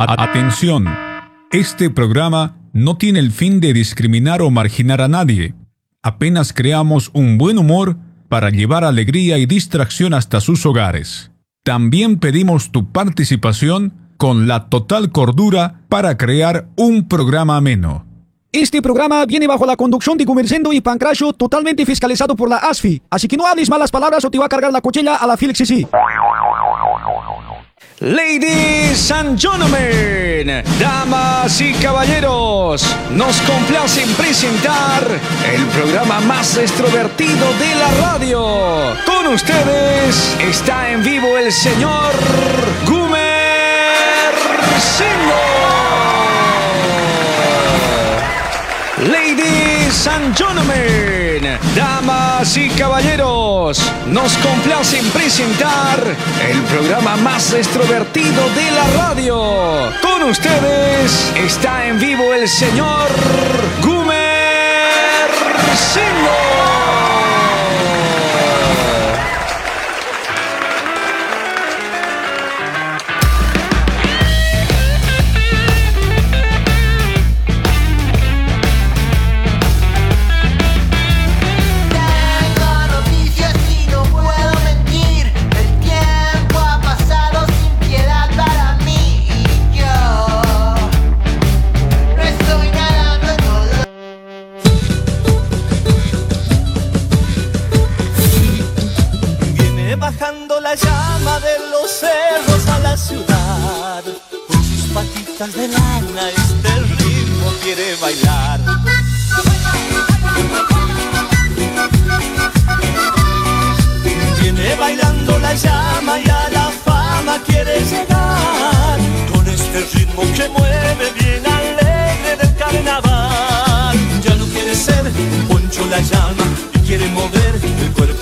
Atención, este programa no tiene el fin de discriminar o marginar a nadie. Apenas creamos un buen humor para llevar alegría y distracción hasta sus hogares. También pedimos tu participación con la total cordura para crear un programa ameno. Este programa viene bajo la conducción de Gumercendo y Pancracio totalmente fiscalizado por la ASFI, así que no hables malas palabras o te va a cargar la cochilla a la Felix sí. Ladies and gentlemen, damas y caballeros, nos complace presentar el programa más extrovertido de la radio. Con ustedes está en vivo el señor Gumer Ladies and gentlemen, damas y caballeros, nos complace presentar el programa más extrovertido de la radio. Con ustedes está en vivo el señor Gumer de lana, este ritmo quiere bailar. Viene bailando la llama y a la fama quiere llegar. Con este ritmo que mueve bien alegre del carnaval. Ya no quiere ser un poncho la llama y quiere mover el cuerpo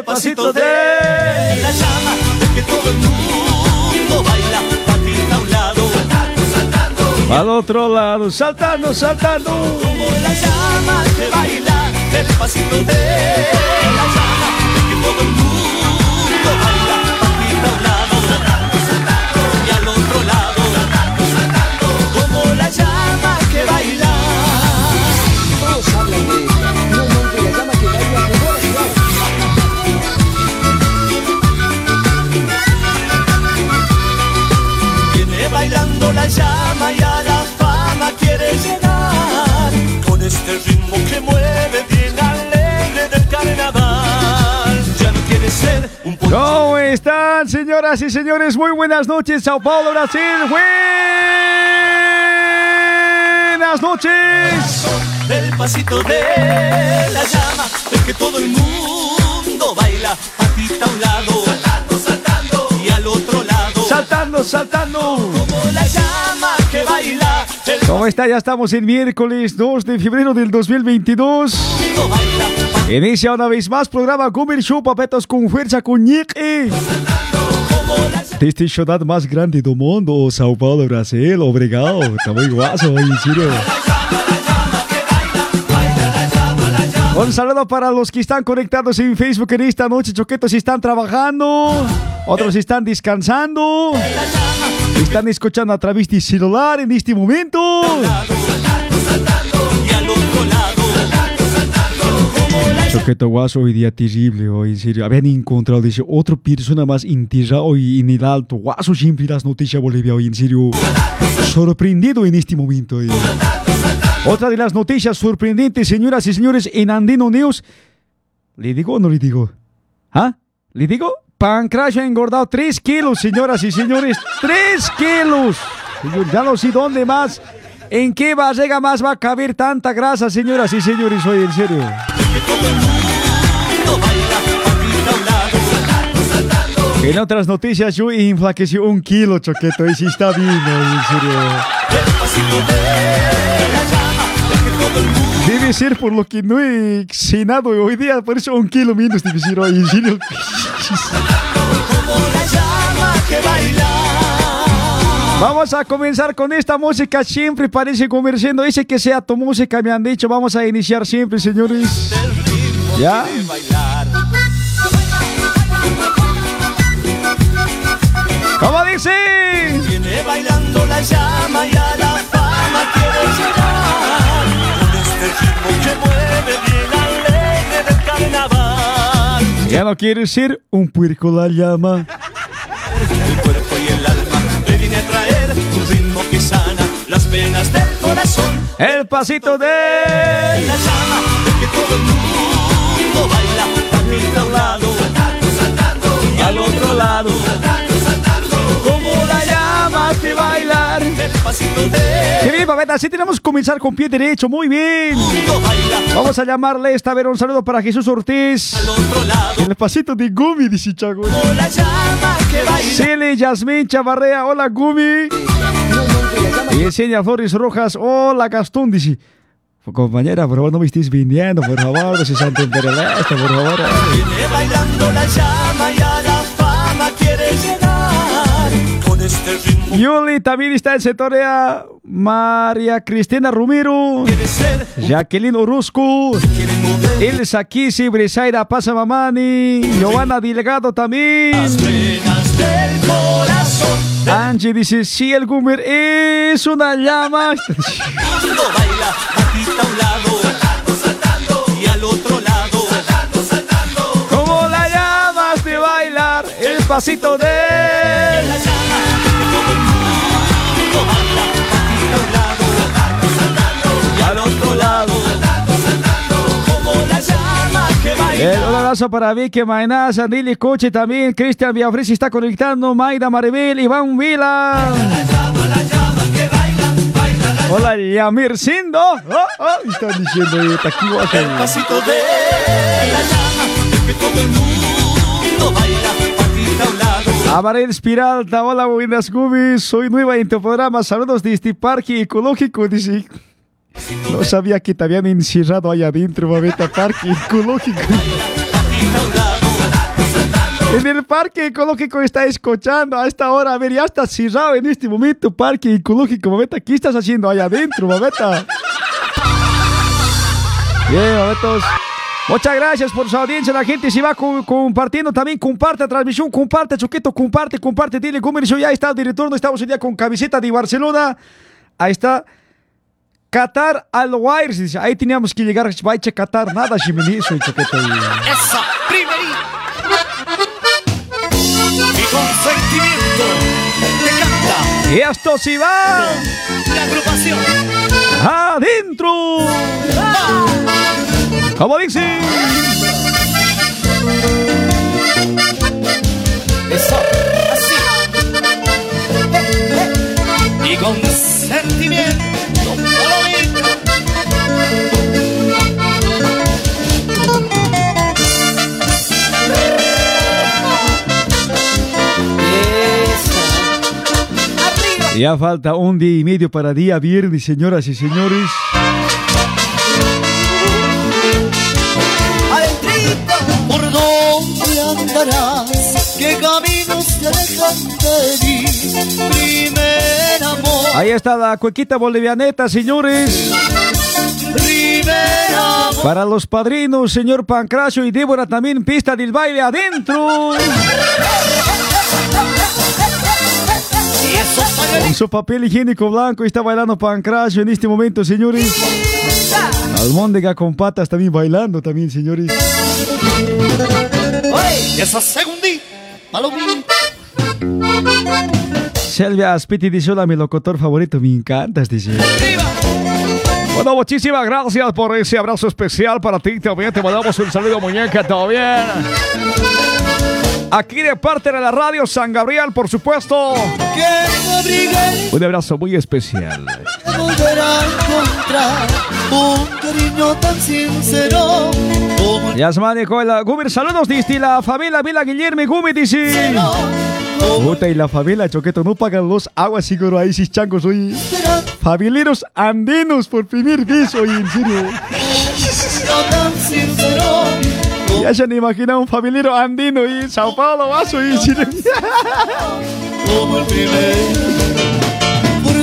El pasito de la llama, de que todo el mundo baila, patita a un lado, saltando, saltando. Al otro lado, saltando, saltando. Como la llama que baila, el pasito de la llama, de que todo el mundo llama y a la fama quiere llegar Con este ritmo que mueve bien alegre del carnaval Ya no quiere ser un poco ¿Cómo están, señoras y señores? Muy buenas noches, Sao Paulo, Brasil. Buenas noches. del pasito de la llama El que todo el mundo baila patita a un lado Saltando, saltando Y al otro lado Saltando, saltando. ¿Cómo está? Ya estamos en miércoles 2 de febrero del 2022. mundo baila Inicia una vez más programa Gumer Show, papetos con fuerza con Nick e. Desde ciudad más grande do mundo, Sao Paulo, Brasil. Obrigado. Está muy guaso. Un saludo para los que están conectados en Facebook en esta noche. Choquetos están trabajando, otros están descansando, están escuchando a través de celular en este momento. Choqueto guaso hoy día terrible, hoy en serio. Habían encontrado, dice, otra persona más enterrada hoy en el alto. Guaso siempre las noticias Bolivia hoy, en serio. Sorprendido en este momento. eh. Otra de las noticias sorprendentes, señoras y señores, en Andino News. ¿Le digo o no le digo? ¿Ah? ¿Le digo? Pancracio ha engordado 3 kilos, señoras y señores. 3 kilos. Señor, ya no sé dónde más. ¿En qué barriga más va a caber tanta grasa, señoras y señores? Hoy, en serio. En otras noticias, yo enflaquecí un kilo, choqueto. Y sí está bien, en serio. Debe ser por lo que no he cenado hoy día, por eso un kilo menos debe ser hoy, Vamos a comenzar con esta música, siempre parece comerciando. Dice que sea tu música, me han dicho. Vamos a iniciar siempre, señores. Ya. ¿Cómo dice? Viene bailando la llama y a la fama quiere llegar. Ya no quiere ser un puerco la llama. El cuerpo y el alma le viene a traer un ritmo que sana las penas del corazón. El pasito de... La llama de que todo el mundo baila aquí a un lado, y al otro lado. Como la llama que bailar. El pasito de Qué bien, Babeta, así tenemos que comenzar con pie derecho, muy bien. Vamos a llamarle esta vez un saludo para Jesús Ortiz. al otro lado. El pasito de Gumi, dice Chago. Como la llama que baila. Cele Yasmín Chavarrea, hola Gumi. Y Yesenia Flores Rojas, hola Gastón, dice. Compañera, por favor, no me estés viniendo, por favor, no se Santa Imperialista, por favor. Viene bailando la llama y este ritmo Yuli también está en Setorea. María Cristina ser, Jacqueline Orozco. Elsa Kisi, Brisaida Pasamamani. Giovanna Delegado también. del corazón. Angie dice, sí, el Gumer es una llama. Mundo baila aquí a un lado, y al otro lado. Como la llamas de bailar, el pasito de... abrazo para Vicky Mainaz, Andili Coche también, Cristian Viafresi está conectando, Maida Maribel, Iván Vila. Hola, Yamir Sindo. Oh, oh, Están diciendo, eh, taquiwa, El pasito de la llama que todo el mundo baila aquí a un lado. Amarel Spiralta, hola, buenas gubis. Soy nueva en tu programa. Saludos de este parque ecológico. Dice. No sabía que te habían encerrado allá adentro, babeta, parque ecológico. En el parque ecológico está escuchando a esta hora. A ver, ya está cerrado en este momento. Parque ecológico, babeta. ¿Qué estás haciendo allá adentro, babeta? Bien, babetos. Muchas gracias por su audiencia. La gente se va co- compartiendo también. Comparte transmisión, comparte, Choqueto, comparte, comparte. Dile, comercio, ya está de retorno. Estamos hoy día con camiseta de Barcelona. Ahí está. Qatar al Wires. Dice, ahí teníamos que llegar. Vaya Qatar. Nada, Jimmy. Soy Choqueto. Esa primerita. Mi consentimiento te canta Y esto sí va la agrupación. adentro. Como dice. Eso, así. Mi consentimiento. Palomita. Ya falta un día y medio para día viernes, señoras y señores. Adentrito. ¿Por dónde andarás? ¿Qué caminos te dejan de ir? Ahí está la cuequita bolivianeta, señores. Para los padrinos, señor Pancracio y Débora también pista del baile adentro. Con su papel higiénico blanco está bailando Pancracio en este momento, señores. Almóndega con patas también bailando también, señores. Esa. Selvia Aspiti dice, hola, mi locutor favorito, me encantas, dice. Bueno, muchísimas gracias por ese abrazo especial para ti. También te mandamos un saludo, muñeca, todo bien. Aquí de parte de la radio San Gabriel, por supuesto. Un abrazo muy especial. un cariño tan sincero Yasmani Coela, saludos desde la familia Vila Guillermo Gumi, dice. Puta, y la familia Choqueto no pagan los aguas, seguro ahí, sis changos, oye. Familiares andinos por primer vez, oye, en serio. Ya se han imaginado un familiar andino y Sao Paulo, vas, oye, en serio. como el primer. ¿Por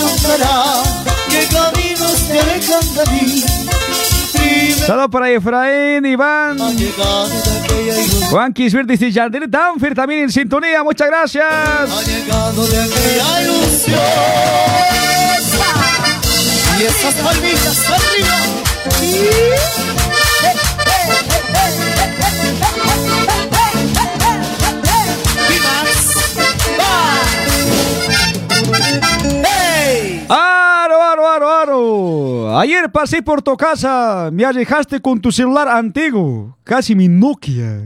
andará? ¿Qué caminos te alejan de mí? Saludos para Efraín, Iván. Juan Quisbertis y Jardín Danfer también en sintonía. Muchas Ha gracias. Y esas palmitas arriba. Ayer pasé por tu casa. Me alejaste con tu celular antiguo. Casi mi Nokia.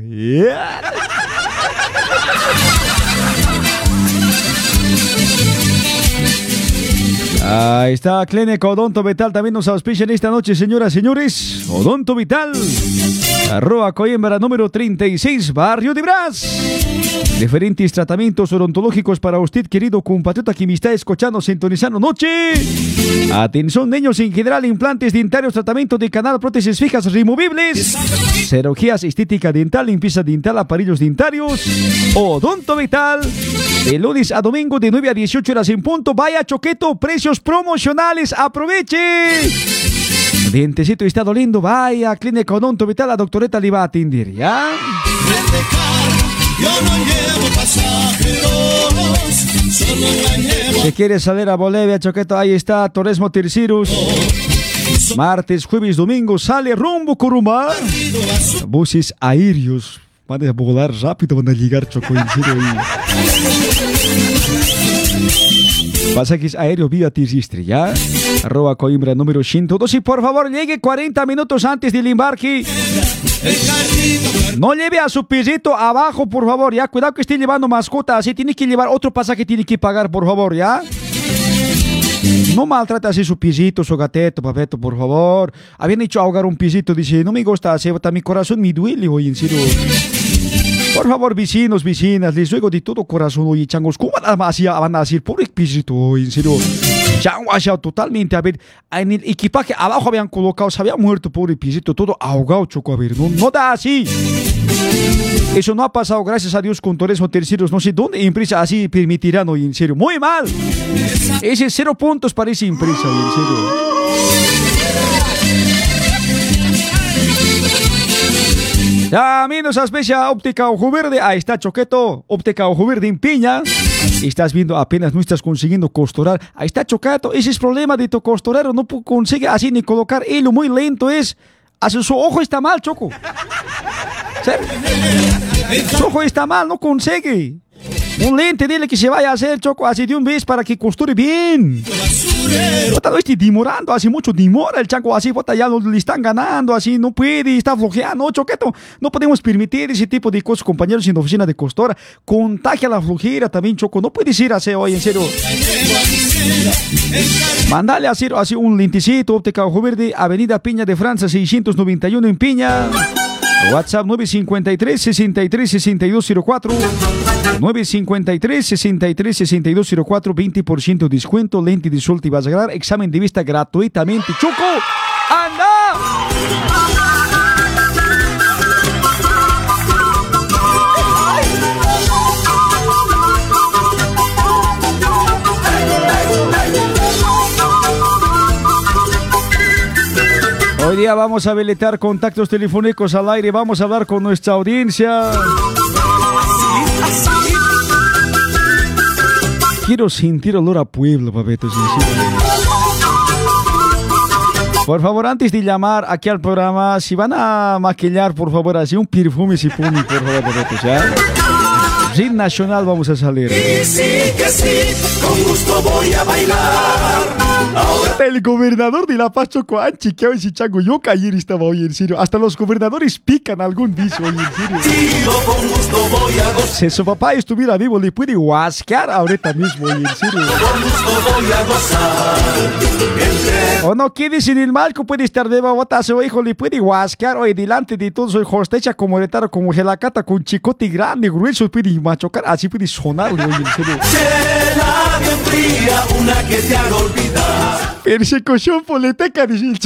Ahí está Clínica Odonto Vital. También nos auspician esta noche, señoras y señores. Odonto Vital. Arroba Coimbra número 36, Barrio de Brás. Diferentes tratamientos odontológicos para usted, querido compatriota que me está escuchando, sintonizando noche. Atención, niños en general, implantes dentarios, tratamiento de canal, prótesis fijas removibles, cirugías estética dental, limpieza dental, aparillos dentarios, odonto vital. De lunes a domingo de 9 a 18 horas en punto. Vaya choqueto, precios promocionales. Aproveche. Dientecito está doliendo, vaya, Clínica Odonto Vital, la doctoreta le va a ¿ya? Si quieres salir a Bolivia, Choqueto, ahí está Torresmo Tercirus. Martes, jueves, domingo, sale rumbo Curumá. Buses aéreos. Van a volar rápido, van a llegar, Choco, en serio. Pasajes aéreos vía terrestre, ¿ya? Arroba Coimbra número 102. Y por favor, llegue 40 minutos antes del embarque. No lleve a su perrito abajo, por favor, ya. Cuidado que esté llevando mascota. Así tiene que llevar otro pasaje, tiene que pagar, por favor, ya. No maltrate así su pisito, su gateto, papeto, por favor. Habían hecho ahogar un pisito, dice, no me gusta así, mi corazón me duele hoy, en serio. Por favor, vecinos, vecinas, les ruego de todo corazón, oye, changos, ¿cómo van a, decir, pisito, oye, en serio? Chango, ha totalmente, a ver, en el equipaje abajo habían colocado, se había muerto, pobre pisito, todo ahogado, choco, a ver, no, no da así. Eso no ha pasado, gracias a Dios, con Torres o terceros. No sé dónde empresa así permitirán hoy, en serio. Muy mal. Ese cero puntos para esa empresa, oye, en serio. También nos auspicia Óptica Ojo Verde. Ahí está Choqueto, Óptica Ojo Verde en Piña. Estás viendo, apenas no estás consiguiendo costurar. Ahí está Chocato. Ese es el problema de tu costurero. No consigue así ni colocar hilo. Muy lento es. Así su ojo está mal, Choco. Su ojo está mal, no consigue. Un lente, dile que se vaya a hacer, Choco, así de un vez para que costure bien. No estoy demorando, hace mucho demora el chanco, así, bota, ya lo- le están ganando, así, no puede, está flojeando, choqueto. No podemos permitir ese tipo de cosas, compañeros en la oficina de costura. Contagia la flojera también, choco, no puede ser así, hoy, en serio. Mandale a hacer así un lentecito, óptica ojo verde, Avenida Piña de Francia, 691 en Piña. WhatsApp 953 63 6204 953 63 6204 20% descuento, lente de sol te vas a ganar, examen de vista gratuitamente. ¡Choco! ¡Anda! Hoy día vamos a habilitar contactos telefónicos al aire, vamos a hablar con nuestra audiencia. Quiero sentir olor a pueblo, papeto, sinceramente. Por favor, antes de llamar aquí al programa, si van a maquillar, por favor, así un perfume se pone, por favor, papetos, ¿ya? Nacional vamos a salir. Y sí que sí, con gusto voy a bailar. El gobernador de La Paz, Chocoanchi, que hoy si chango, yo ayer estaba hoy, en serio. Hasta los gobernadores pican algún vicio, hoy, en serio. Si su papá estuviera vivo, le puede guasquear ahorita mismo, hoy, en serio. O no quedes en el marco, puede estar de babota a su hijo, le puede guasquear hoy delante de todos, soy hostecha como retaro, como gelacata, con chicote grande, grueso, puede machocar, así puede sonarle, hoy, en serio. bien fría, una que te haga olvidar. Persecución política, dice el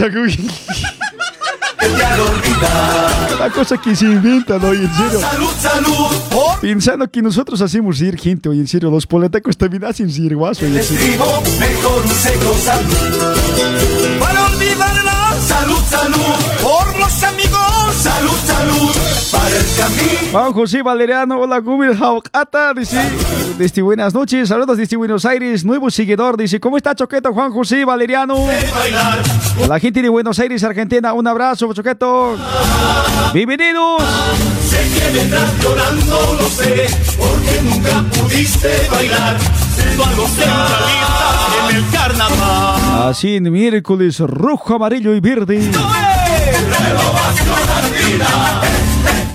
olvidar. La cosa que se inventan, hoy, en serio. Salud, salud. Por Pensando que nosotros hacemos ir gente, hoy, en serio. Los políticos también hacen ir guaso, hoy, en serio. mejor un seco salud. Para olvidar la Salud, salud, por los amigos. Salud, salud, para el camino. Juan José Valeriano, hola Gumir Haucata, dice, desde buenas noches, saludos desde Buenos Aires, nuevo seguidor, dice, ¿cómo está Choqueto Juan José Valeriano? A la gente de Buenos Aires, Argentina, un abrazo, Choqueto. Bienvenidos. sé que vendrás llorando, lo sé, porque nunca pudiste bailar. En el carnaval. Así en miércoles, rojo, amarillo y verde.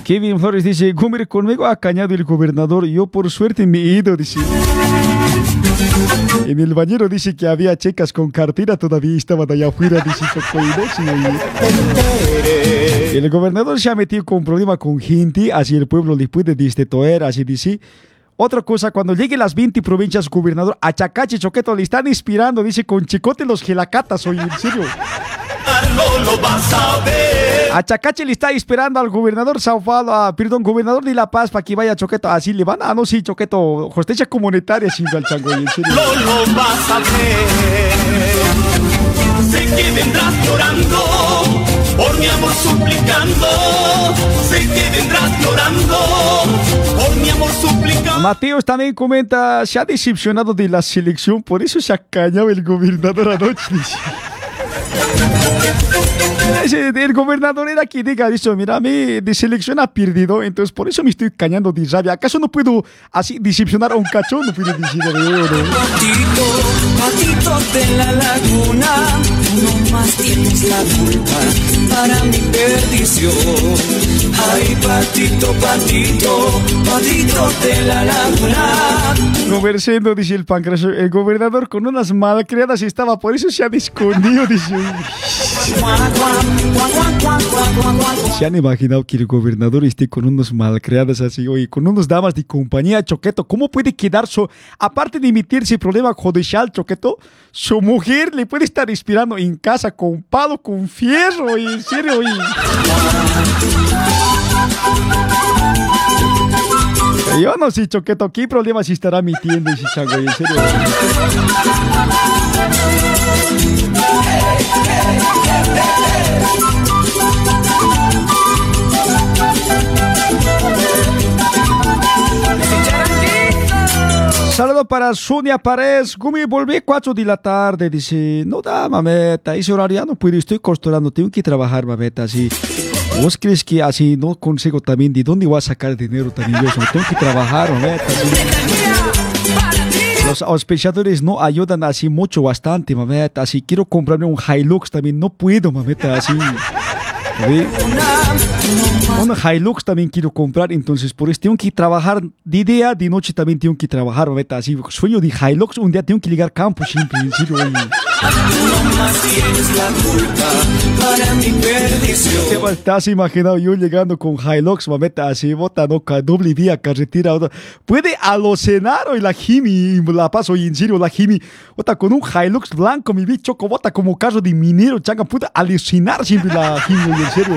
Kevin Flores dice, Gumir, conmigo ha cañado el gobernador, yo por suerte me he ido, dice. En el bañero dice que había checas con cartera, todavía estaban allá afuera, dice El gobernador se ha metido con problema con gente, así el pueblo le puede destituir, así dice. Otra cosa, cuando lleguen las 20 provincias, gobernador, a Chacache, Choqueto, le están inspirando, dice, con chicote los gelacatas, oye, en serio. No lo vas a ver. A Chacache le está esperando al gobernador Sao Paulo, ah, perdón, gobernador de La Paz para que vaya a Choqueto. Así le van a, no, sí, Choqueto, justicia comunitaria, sí, al chango, en serio. No lo vas a ver. Sé que vendrás llorando, por mi amor suplicando. Sé que vendrás llorando, por mi amor suplicando. Mateos también comenta, se ha decepcionado de la selección, por eso se ha cañado el gobernador anoche. El gobernador era quien diga, dice, mira, mí de perdido, entonces por eso me estoy cañando de rabia. ¿Acaso no puedo así decepcionar a un cachón? No puedo decir de. Patito, patito de la laguna, no más tienes la culpa para mi perdición. Ay, patito, patito, patito de la laguna. Conversando, dice el pancracio, el gobernador con unas malcriadas estaba, por eso se han escondido, dice. ¿Se han imaginado que el gobernador esté con unos malcriadas así, oye, con unos damas de compañía, Choqueto? ¿Cómo puede quedar su, aparte de emitirse problema judicial, Choqueto, su mujer le puede estar inspirando en casa con palo, con fierro, oye, en serio, oye. Yo no sé, Choqueto, ¿qué problema se estará metiendo ese chango, oye, en serio? Saludo para Sonia Paredes. Gumi, volví 4 de la tarde. Dice, no da, mameta. Ese horario ya no puedo. Estoy costurando. Tengo que trabajar, mameta. Así. ¿Vos crees que así no consigo también? ¿De dónde voy a sacar dinero también? Yo tengo que trabajar, mameta. Los auspiciadores no ayudan así mucho, bastante, mameta. Así quiero comprarme un Hilux también. No puedo, mameta. Así. ¿Ve? Un Hilux también quiero comprar, entonces por eso tengo que trabajar de día, de noche también tengo que trabajar, mameta. Así, sueño de Hilux, un día tengo que llegar a campo siempre, en serio. perdición. ¿Te estás imaginado yo llegando con Hilux, mameta, así, bota, no, doble día, carretera, otra. puede alucinar hoy la Jimmy, la paso hoy en serio, la Jimmy, bota, con un Hilux blanco, mi bicho, bota como carro de minero, changa, puede alucinar siempre la Jimmy, en serio.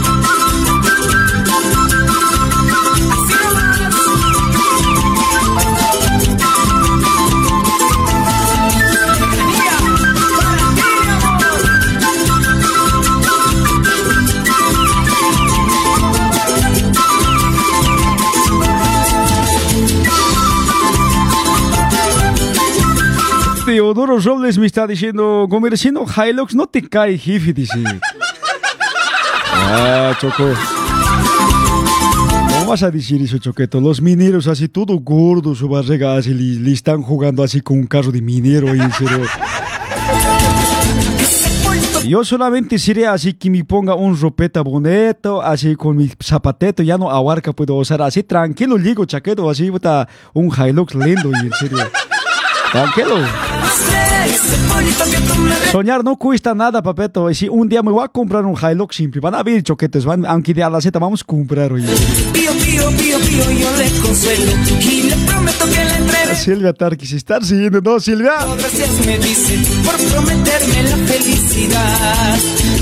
Teodoro Robles me está diciendo, comerciando Hilux, no te cae, jefe, dice. Ah, Choco. ¿Cómo vas a decir eso, Choqueto? Los mineros así, todo gordos, su barriga así, le, le están jugando así con un carro de minero, y en serio. Yo solamente sería así que me ponga un ropeta bonito, así con mi zapateto, ya no abarca puedo usar así tranquilo, ligo chaqueto, así, puta, un Hilux lindo, y en serio. Tranquilo. Ese pollito que tú me Soñar no cuesta nada, papeto. Y si un día me voy a comprar un Hilux simple, van a ver choquetes, van, aunque de a la Z vamos a comprar, oye. Pío, pío, pío, pío, yo le consuelo y le prometo que le entregaré Silvia Tarqui, si estás siguiendo, no, Silvia. Gracias me dice por prometerme la felicidad.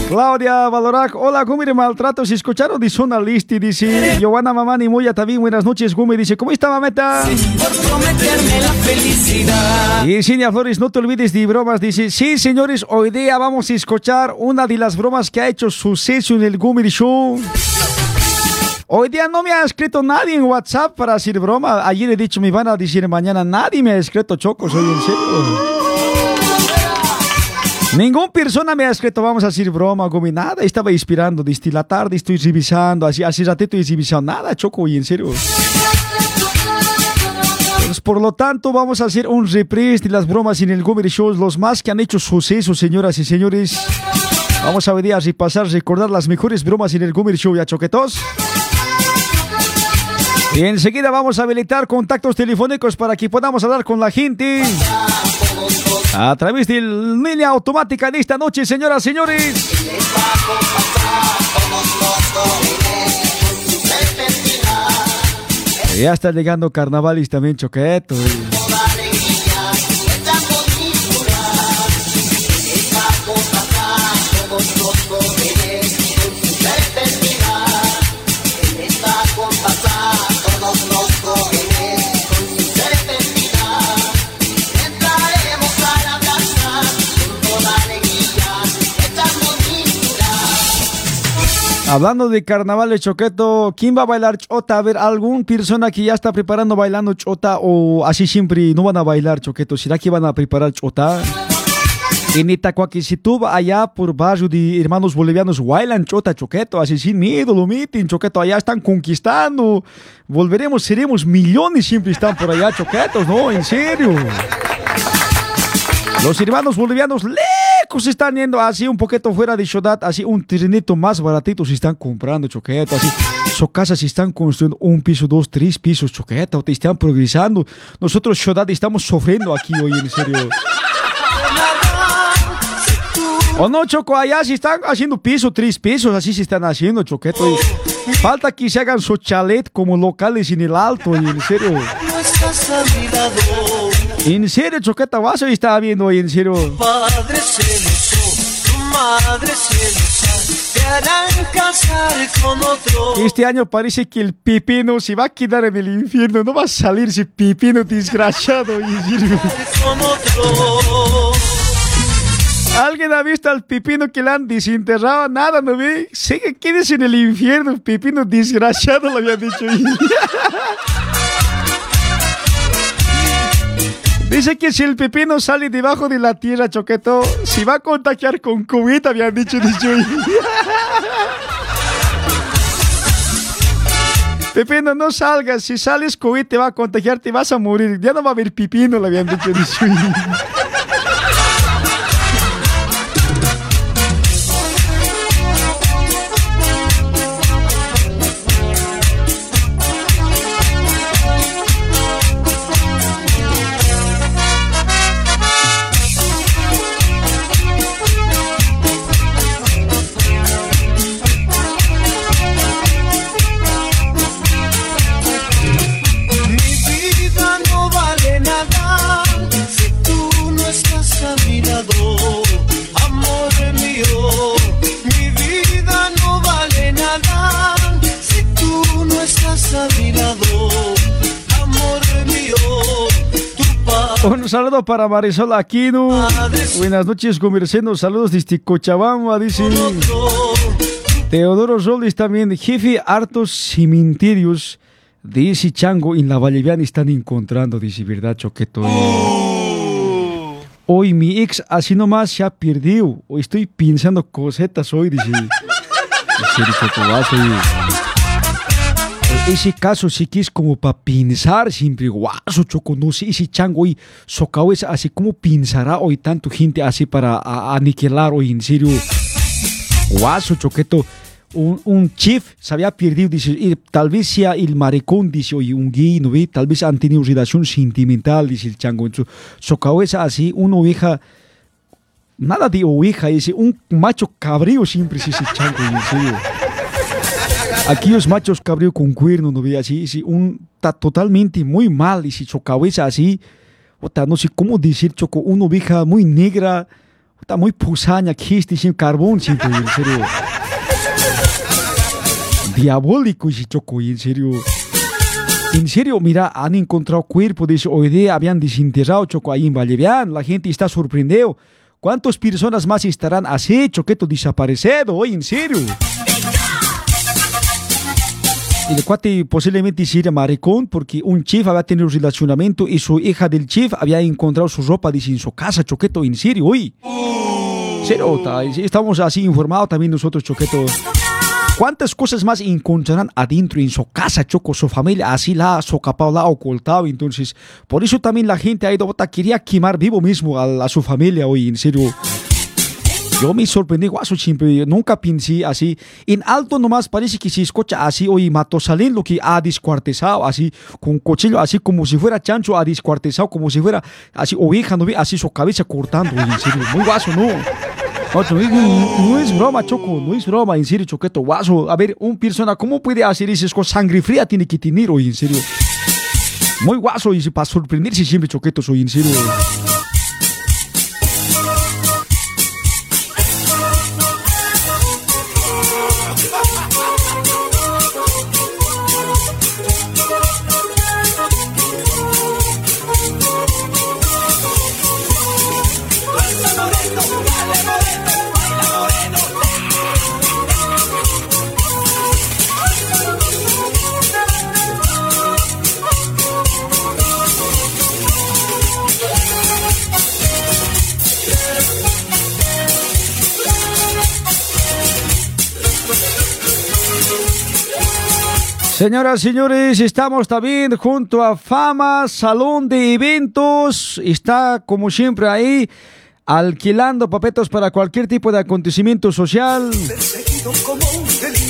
Claudia Valorac, hola, Gumi de maltrato. Si escucharon de Zona Listi, dice Giovanna Mamani Moya también. Buenas noches, Gumi. Dice, ¿cómo está, mameta? Por prometerme la felicidad. Y Cinia Flores, no te olvides de bromas. Dice, sí, señores, hoy día vamos a escuchar una de las bromas que ha hecho suceso en el Gumi Show. Hoy día no me ha escrito nadie en WhatsApp para hacer broma. Ayer he dicho, me van a decir mañana. Nadie me ha escrito chocos, hoy en serio. Ninguna persona me ha escrito, vamos a hacer broma, Gumi. Nada, estaba inspirando. Desde la tarde estoy revisando, así, así ratito estoy revisando. Nada, choco, hoy en serio. Pues, por lo tanto, vamos a hacer un reprise de las bromas en el Gomeri Shows, los más que han hecho suceso, señoras y señores. Vamos a venir a repasar, recordar las mejores bromas en el Gomeri Show, ya choquetos. Y enseguida vamos a habilitar contactos telefónicos para que podamos hablar con la gente. A través de línea automática de esta noche, señoras y señores. Ya está llegando carnavales también, choqueto. Hablando de carnavales, Choqueto, ¿quién va a bailar chota? A ver, ¿algún persona que ya está preparando bailando chota o así siempre no van a bailar, Choqueto? ¿Será que van a preparar chota? En Itacoaquisituba, allá por barrio de hermanos bolivianos, bailan chota, Choqueto, así sin miedo, lo miten, Choqueto, allá están conquistando. Volveremos, seremos millones, siempre están por allá, Choquetos, ¿no? En serio. Los hermanos bolivianos lejos se están yendo así un poquito fuera de ciudad, así un terrenito más baratito se están comprando, choqueta, así. Su casas se están construyendo un piso, dos, tres pisos, choqueta, te están progresando. Nosotros ciudad estamos sufriendo aquí hoy, en serio. O no, Choco, allá si están haciendo piso, tres pisos, así se están haciendo, Choqueto. y falta que se hagan su chalet como locales en el alto, y en serio. No estás lado, En serio, Choqueta, vas a estar viendo hoy, en serio. padre celoso, tu madre celosa, te harán casar con otro. Este año parece que el pepino se va a quedar en el infierno, no va a salir ese pepino desgraciado. y en serio. Con otro. ¿Alguien ha visto al pepino que le han desenterrado? Nada, ¿no ve? Sigue, quédese en el infierno, pepino desgraciado, lo había dicho. Dice que si el pepino sale debajo de la tierra, Choqueto, se va a contagiar con COVID, habían dicho. dicho. Pepino, no salgas. Si sales COVID, te va a contagiar, te vas a morir. Ya no va a haber pepino, le habían dicho. dicho. Un saludo para Marisol Aquino. Buenas noches, comerciantes. Saludos desde Cochabamba, dice. Teodoro Robles también. Jefe, hartos cementerios de ese chango en la Valleviana están encontrando, dice, ¿verdad, Choqueto? Hoy mi ex así nomás se ha perdido. Hoy estoy pensando cosetas hoy, dice. Oye. Ese caso sí que es como para pensar siempre, guaso, choco, no sé, ese chango hoy, socao es así como pensará hoy tanto gente así para aniquilar hoy, en serio. Guaso, choqueto. un, un chef se había perdido, dice, y tal vez sea el maricón, dice, oye, un gay, ¿no ve? Tal vez han tenido relación sentimental, dice el chango. En su, su cabeza así, una oveja, nada de oveja, dice, un macho cabrío siempre es ese chango, en serio. Aquellos machos cabrío con cuerno, ¿no ve? Así, dice, un, está totalmente muy mal, dice, su cabeza así, Ota, no sé cómo decir, Choco, una oveja muy negra, ota, muy pusaña, que es, dice, carbón siempre, en serio diabólico ese Choco, y en serio. En serio, mira, han encontrado cuerpo de hoy día habían desenterrado Choco ahí en Vallevián. La gente está sorprendido. ¿Cuántas personas más estarán así, Choqueto, desaparecido hoy? En serio. El cuate posiblemente sería maricón porque un chef había tenido un relacionamiento y su hija del chef había encontrado su ropa dice, en su casa, Choqueto, en serio, ta- estamos así informados también nosotros, Choqueto. ¿Cuántas cosas más encontrarán adentro en su casa, Choco? Su familia así la ha socapado, la ha ocultado. Entonces, por eso también la gente ha ido, bota, quería quemar vivo mismo a, a su familia hoy, en serio. Yo me sorprendí, guaso, siempre, nunca pensé así. En alto nomás parece que se escucha así, oye, Matosalén lo que ha descuartizado, así, con cuchillo, así como si fuera chancho, ha descuartizado, como si fuera así, oveja, ¿no ve? Así su cabeza cortando, oye, en serio, muy guaso, ¿no? No, no, es broma, Choco, no es broma, en serio, Choqueto, guaso. A ver, un persona, ¿cómo puede hacer eso? Con sangre fría tiene que tener, oye, en serio. Muy guaso, y para sorprenderse siempre, Choqueto, soy en serio. Señoras y señores, estamos también junto a Fama Salón de Eventos. Está como siempre ahí alquilando papetos para cualquier tipo de acontecimiento social.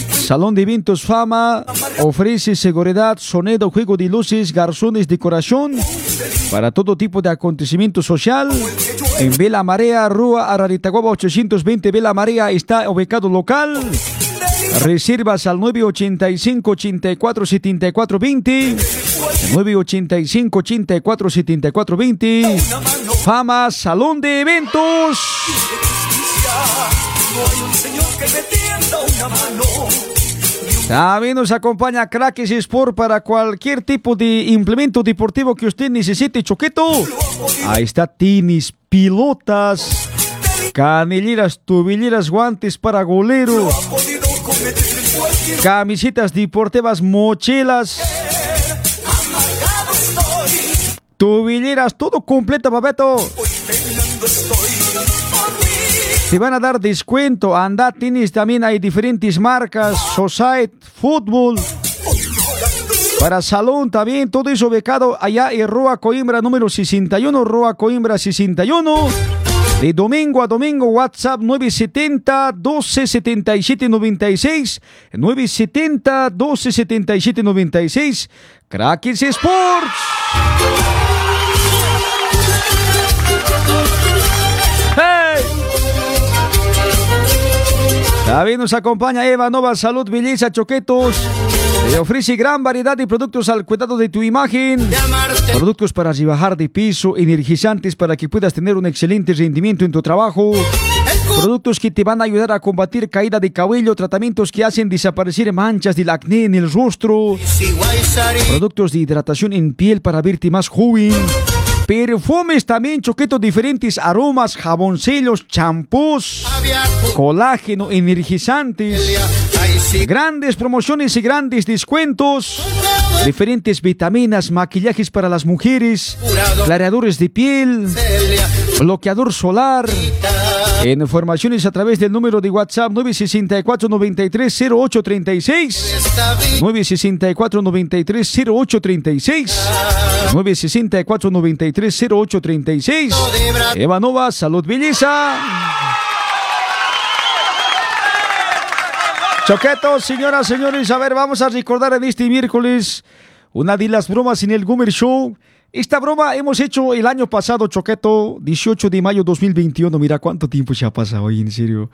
Salón de Eventos Fama ofrece seguridad, sonido, juego de luces, garzones, decoración para todo tipo de acontecimiento social. En Vela Marea, Rúa Araritagoba 820 Vela Marea está ubicado local. Reservas al 985 84 74 20 985 84 74 20 Fama Salón de Eventos. También nos acompaña Crackers Sport para cualquier tipo de implemento deportivo que usted necesite, Choqueto. Ahí está tenis, pilotas, canilleras, tubilleras, guantes para golero, camisetas deportivas, mochilas, tubilleras, todo completo, papeto. Te van a dar descuento. Anda, tienes también hay diferentes marcas, Society, Fútbol. Para salón también, todo eso becado allá en Roa Coimbra número 61, Roa Coimbra 61. De domingo a domingo, WhatsApp 970 1277 96. 970 1277 96. Crackers Sports. ¡Hey! También nos acompaña Eva Nova Salud Belleza Choquetos. Te ofrece gran variedad de productos al cuidado de tu imagen. Productos para rebajar de peso, energizantes para que puedas tener un excelente rendimiento en tu trabajo. Productos que te van a ayudar a combatir caída de cabello, tratamientos que hacen desaparecer manchas del acné en el rostro. Productos de hidratación en piel para verte más joven. Perfumes también, choquetos diferentes aromas, jaboncillos, champús, colágeno, energizantes, grandes promociones y grandes descuentos, diferentes vitaminas, maquillajes para las mujeres, clareadores de piel, bloqueador solar. Informaciones a través del número de WhatsApp 964 93 0836 964 93 0836 964 93 0836 Evanova Salud Belleza Choquetos, señoras, señores, a ver, vamos a recordar en este miércoles una de las bromas en el Goomer Show. Esta broma hemos hecho el año pasado, Choqueto, 18 de mayo 2021. Mira cuánto tiempo se ha pasado hoy, en serio.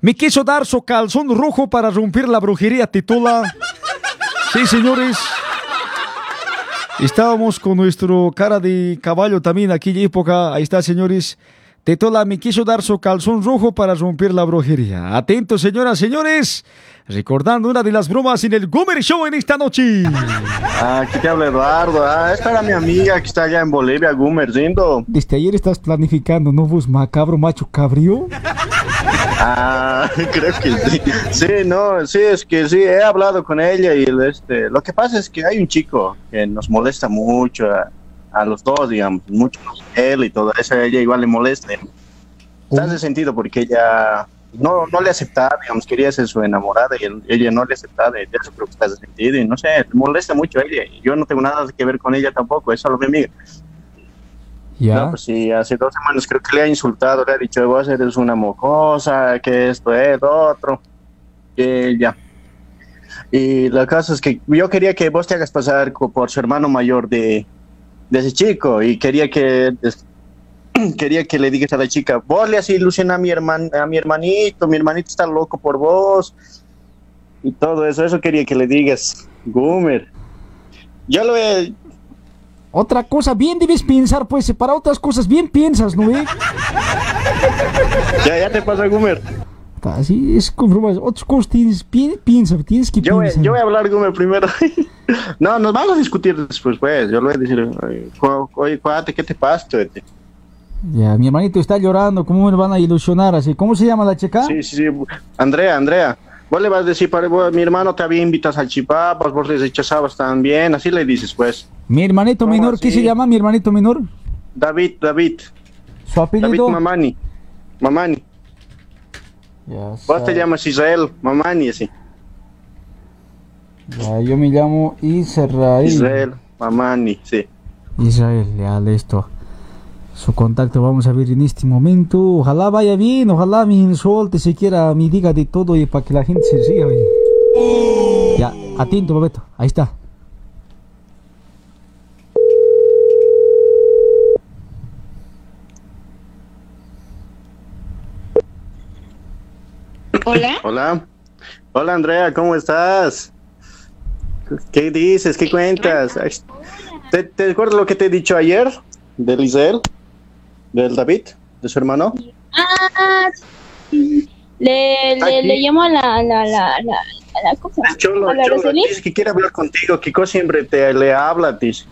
Me quiso dar su calzón rojo para romper la brujería titula. Sí, señores. Estábamos con nuestro cara de caballo también aquella época. Ahí está, señores. Tetola me quiso dar su calzón rojo para romper la brujería. Atentos, señoras, señores. Recordando una de las bromas en el Gomer Show en esta noche. Ah, aquí te habla Eduardo. Ah, esta era mi amiga que está allá en Bolivia, Gumer, lindo. Desde ayer estás planificando nuevos macabro macho cabrío. Ah, creo que sí. Sí, no, sí, es que sí, he hablado con ella y este, lo que pasa es que hay un chico que nos molesta mucho a, a los dos, digamos, mucho él y todo eso, a ella igual le molesta. Está hace sentido porque ella no, no le aceptaba, digamos, quería ser su enamorada y él- ella no le aceptaba, y eso creo que está sentido y no sé, le molesta mucho a ella y yo no tengo nada que ver con ella tampoco, es solo mi amiga. Ya. No, pues sí, hace dos semanas creo que le ha insultado, le ha dicho, vos eres una mocosa, que esto es, lo otro, que ya. Y la cosa es que yo quería que vos te hagas pasar por su hermano mayor de, de ese chico y quería que quería que le digas a la chica, vos le haces ilusión a mi herman, a mi hermanito, mi hermanito está loco por vos y todo eso, eso quería que le digas, Gumer. Yo lo he, Otra cosa, bien debes pensar, pues, para otras cosas, bien piensas, ¿no? Eh? ya, ya te pasa, Gumer. Así es con bromas. Otras cosas tienes, pi- piensa, tienes que Yo voy, yo voy a hablar Gumer primero. no, nos vamos a discutir después, pues. Yo le voy a decir, "Oye, cu- oye, cuate, ¿qué te pasa? tuete?" Ya, mi hermanito está llorando, ¿cómo me van a ilusionar así? ¿Cómo se llama la chica? Sí, sí, sí. Andrea, Andrea. Vos le vas a decir, para, vos, mi hermano te había invitado al chipapas, vos les rechazabas también, así le dices, pues. Mi hermanito ¿Cómo menor, ¿qué así? se llama mi hermanito menor? David, David, Su David apellido. Mamani. Mamani. Ya, Vos te llamas Israel, Mamani, así. ya, yo me llamo Israel. Israel, Mamani, sí. Israel, ya listo. Su contacto vamos a ver en este momento. Ojalá vaya bien, ojalá me insulte siquiera, me diga de todo y para que la gente se ría. Ya, atento, Babeto. Ahí está. Hola. Hola. Hola, Andrea, ¿cómo estás? ¿Qué dices? ¿Qué cuentas? ¿Te, te acuerdas lo que te he dicho ayer del Israel? ¿Del David? ¿De su hermano? Ah, sí. le, le, le llamo a la, la, la, la, cosa. Cholo, ¿A la Cholo, dice que quiere hablar contigo. Kiko siempre te le habla, dice.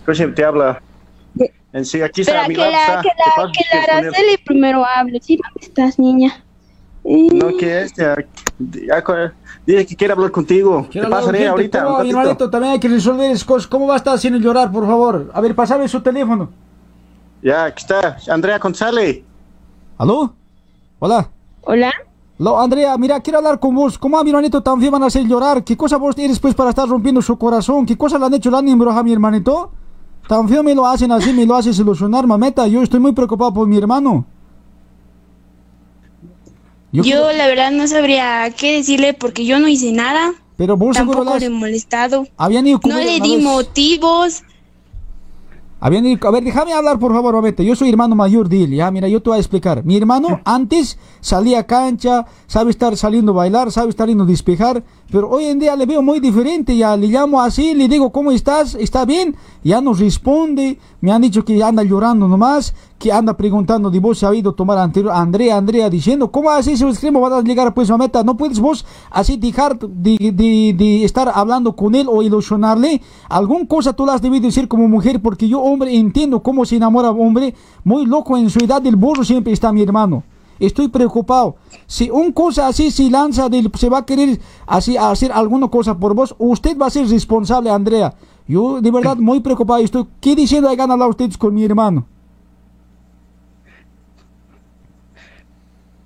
Kiko siempre te habla. En sí, aquí está que la, que ¿Qué la, que la. Araceli primero hable. Sí, ¿dónde estás, niña? No, que es, ya, dice que quiere hablar contigo. ¿Qué pasa, urgente, ahorita? ¿cómo, un mi ratito. hermanito, también hay que resolver esas cosas. ¿Cómo va a estar haciendo llorar, por favor? A ver, pasame su teléfono. Ya, aquí está. Andrea González. ¿Aló? Hola. Hola. Lo, Andrea, mira, quiero hablar con vos. ¿Cómo a mi hermanito también van a hacer llorar? ¿Qué cosa vos eres pues para estar rompiendo su corazón? ¿Qué cosa le han hecho la a mi hermanito? Tan feo me lo hacen así, me lo hacen solucionar, mameta. Yo estoy muy preocupado por mi hermano. Yo, la verdad no sabría qué decirle porque yo no hice nada. Pero vos Tampoco le molestado. habían ido No le di vez. motivos. Habían ido- a ver, déjame hablar, por favor, mameta. Yo soy hermano mayor de él, ya, mira, yo te voy a explicar. Mi hermano antes salía a cancha, sabe estar saliendo a bailar, sabe estar yendo a despejar, pero hoy en día le veo muy diferente, ya le llamo así, le digo, ¿cómo estás? ¿Está bien? Ya no responde, me han dicho que anda llorando nomás, que anda preguntando de vos si ha ido a tomar anterior, Andrea, Andrea, diciendo, ¿cómo así su extremo van a llegar pues, mameta? No puedes vos así dejar de, de, de estar hablando con él o ilusionarle. Algún cosa tú las debes decir como mujer, porque yo, hombre, entiendo cómo se enamora hombre, muy loco en su edad del burro siempre está mi hermano. Estoy preocupado. Si un cosa así se lanza, del, se va a querer así a hacer alguna cosa por vos, usted va a ser responsable, Andrea. Yo de verdad muy preocupado estoy. ¿Qué diciendo hayan hablado ustedes con mi hermano?